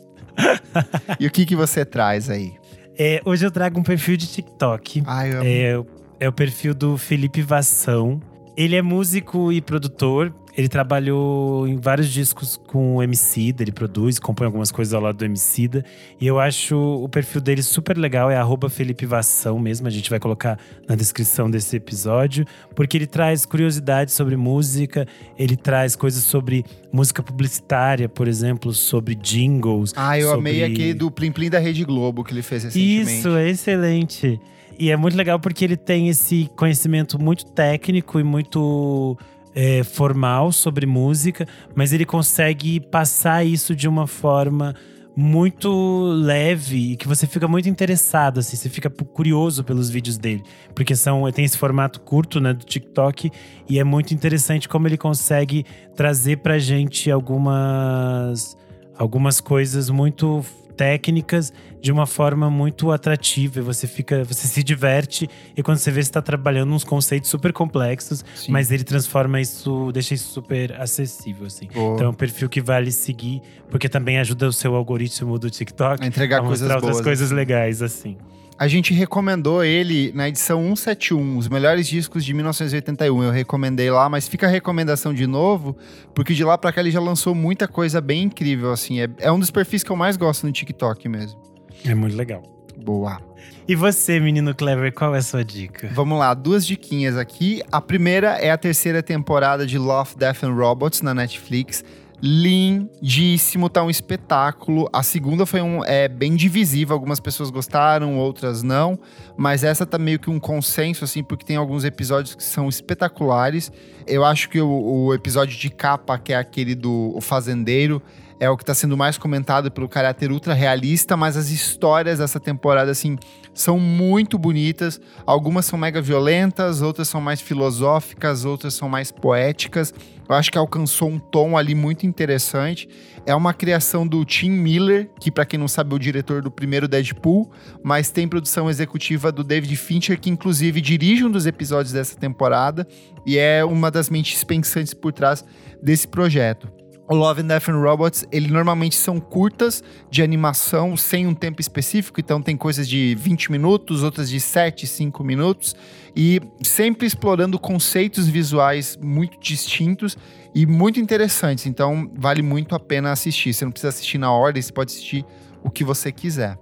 E o que, que você traz aí? É, hoje eu trago um perfil de TikTok. Ai, eu É, é o perfil do Felipe Vassão. Ele é músico e produtor. Ele trabalhou em vários discos com o Emicida, ele produz, compõe algumas coisas ao lado do Emicida. E eu acho o perfil dele super legal, é arroba Felipe Vassão mesmo, a gente vai colocar na descrição desse episódio. Porque ele traz curiosidades sobre música, ele traz coisas sobre música publicitária, por exemplo, sobre jingles. Ah, eu amei sobre- aquele do Plim Plim da Rede Globo que ele fez recentemente. isso, é excelente. E é muito legal porque ele tem esse conhecimento muito técnico e muito é, formal sobre música, mas ele consegue passar isso de uma forma muito leve e que você fica muito interessado, assim, você fica curioso pelos vídeos dele, porque são tem esse formato curto, né, do TikTok e é muito interessante como ele consegue trazer pra gente algumas algumas coisas muito técnicas de uma forma muito atrativa. Você fica, você se diverte e quando você vê você está trabalhando uns conceitos super complexos, Sim. mas ele transforma isso, deixa isso super acessível assim. Boa. Então é um perfil que vale seguir, porque também ajuda o seu algoritmo do TikTok A entregar a coisas mostrar outras boas. coisas assim. legais assim. A gente recomendou ele na edição 171, os melhores discos de 1981. Eu recomendei lá, mas fica a recomendação de novo, porque de lá pra cá ele já lançou muita coisa bem incrível, assim. É, é um dos perfis que eu mais gosto no TikTok mesmo. É muito legal. Boa. E você, menino clever, qual é a sua dica? Vamos lá, duas diquinhas aqui. A primeira é a terceira temporada de Love, Death and Robots na Netflix. Lindíssimo, tá um espetáculo. A segunda foi um, é, bem divisiva, algumas pessoas gostaram, outras não. Mas essa tá meio que um consenso, assim, porque tem alguns episódios que são espetaculares. Eu acho que o, o episódio de capa, que é aquele do Fazendeiro, é o que tá sendo mais comentado pelo caráter ultra realista, mas as histórias dessa temporada, assim, são muito bonitas. Algumas são mega violentas, outras são mais filosóficas, outras são mais poéticas. Eu acho que alcançou um tom ali muito interessante. É uma criação do Tim Miller, que para quem não sabe é o diretor do primeiro Deadpool, mas tem produção executiva do David Fincher, que inclusive dirige um dos episódios dessa temporada e é uma das mentes pensantes por trás desse projeto. O Love and Death and Robots, ele normalmente são curtas de animação sem um tempo específico, então tem coisas de 20 minutos, outras de 7, 5 minutos, e sempre explorando conceitos visuais muito distintos e muito interessantes. Então vale muito a pena assistir. Você não precisa assistir na ordem, você pode assistir o que você quiser.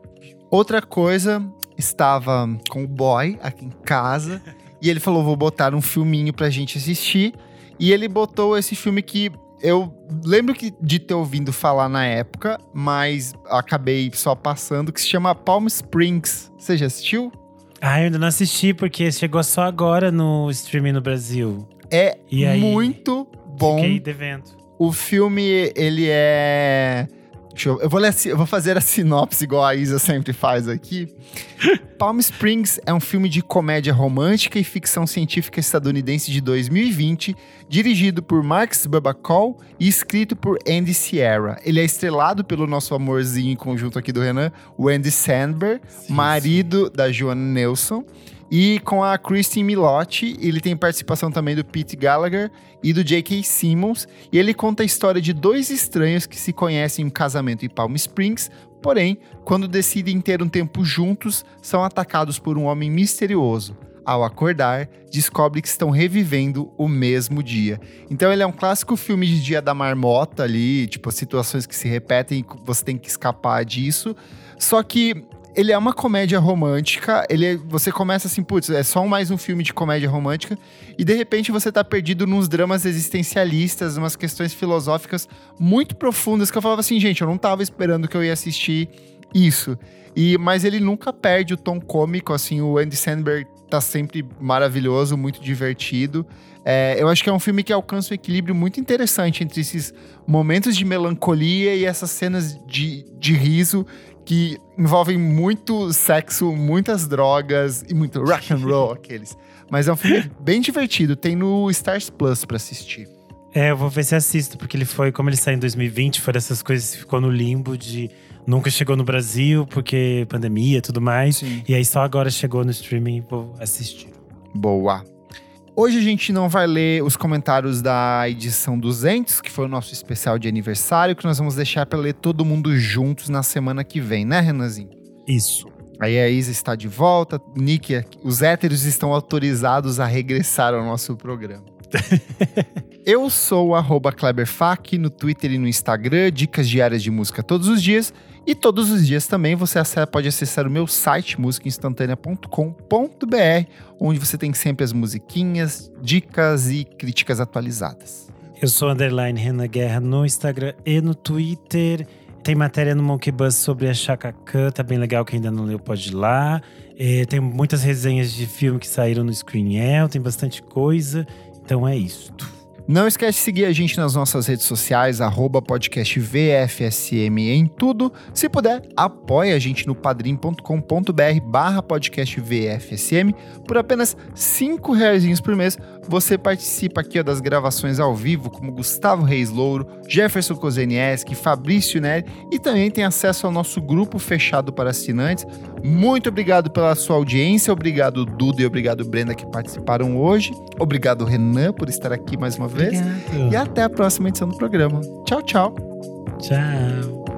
Outra coisa, estava com o boy aqui em casa e ele falou: vou botar um filminho pra gente assistir. E ele botou esse filme que eu lembro que de ter ouvido falar na época, mas acabei só passando, que se chama Palm Springs. Você já assistiu? Ah, eu ainda não assisti porque chegou só agora no streaming no Brasil. É aí? muito bom. Fiquei devendo. O filme, ele é. Deixa eu, eu, vou ler, eu vou fazer a sinopse igual a Isa sempre faz aqui. Palm Springs é um filme de comédia romântica e ficção científica estadunidense de 2020, dirigido por Max Babacol e escrito por Andy Sierra. Ele é estrelado pelo nosso amorzinho em conjunto aqui do Renan, o Andy Sandberg, marido da Joanna Nelson. E com a Christine Milotti, ele tem participação também do Pete Gallagher e do J.K. Simmons. E ele conta a história de dois estranhos que se conhecem em um casamento em Palm Springs, porém, quando decidem ter um tempo juntos, são atacados por um homem misterioso. ao acordar, descobre que estão revivendo o mesmo dia. Então ele é um clássico filme de dia da marmota ali, tipo, situações que se repetem e você tem que escapar disso. Só que ele é uma comédia romântica. Ele é- você começa assim, putz, é só mais um filme de comédia romântica. E de repente você tá perdido nos dramas existencialistas, umas questões filosóficas muito profundas que eu falava assim, gente, eu não tava esperando que eu ia assistir isso. E, mas ele nunca perde o tom cômico, assim, o Andy Samberg tá sempre maravilhoso, muito divertido. É, eu acho que é um filme que alcança um equilíbrio muito interessante entre esses momentos de melancolia e essas cenas de, de riso que envolvem muito sexo, muitas drogas e muito rock and roll, aqueles. Mas é um filme bem divertido, tem no Stars Plus pra assistir. É, eu vou ver se assisto, porque ele foi, como ele saiu em 2020, foi dessas coisas que ficou no limbo de nunca chegou no Brasil, porque pandemia e tudo mais. Sim. E aí só agora chegou no streaming, vou assistir. Boa. Hoje a gente não vai ler os comentários da edição 200, que foi o nosso especial de aniversário, que nós vamos deixar para ler todo mundo juntos na semana que vem, né, Renanzinho? Isso. Aí a Isa está de volta, Nick, os héteros estão autorizados a regressar ao nosso programa. Eu sou o arroba KleberFac no Twitter e no Instagram, dicas diárias de música todos os dias. E todos os dias também você pode acessar o meu site musicainstantanea.com.br, onde você tem sempre as musiquinhas, dicas e críticas atualizadas. Eu sou underline Renan Guerra no Instagram e no Twitter. Tem matéria no Monkey Bus sobre a Khan, tá bem legal. Quem ainda não leu pode ir lá. É, tem muitas resenhas de filme que saíram no Screenel, tem bastante coisa. Então é isso. Não esquece de seguir a gente nas nossas redes sociais, arroba podcast VFSM em tudo. Se puder, apoie a gente no padrim.com.br barra podcast VFSM. Por apenas cinco reais por mês, você participa aqui ó, das gravações ao vivo, como Gustavo Reis Louro, Jefferson Kozenieski, Fabrício Neri, e também tem acesso ao nosso grupo fechado para assinantes. Muito obrigado pela sua audiência, obrigado Duda e obrigado Brenda que participaram hoje. Obrigado Renan por estar aqui mais uma vez. Obrigado. E até a próxima edição do programa. Tchau, tchau. Tchau.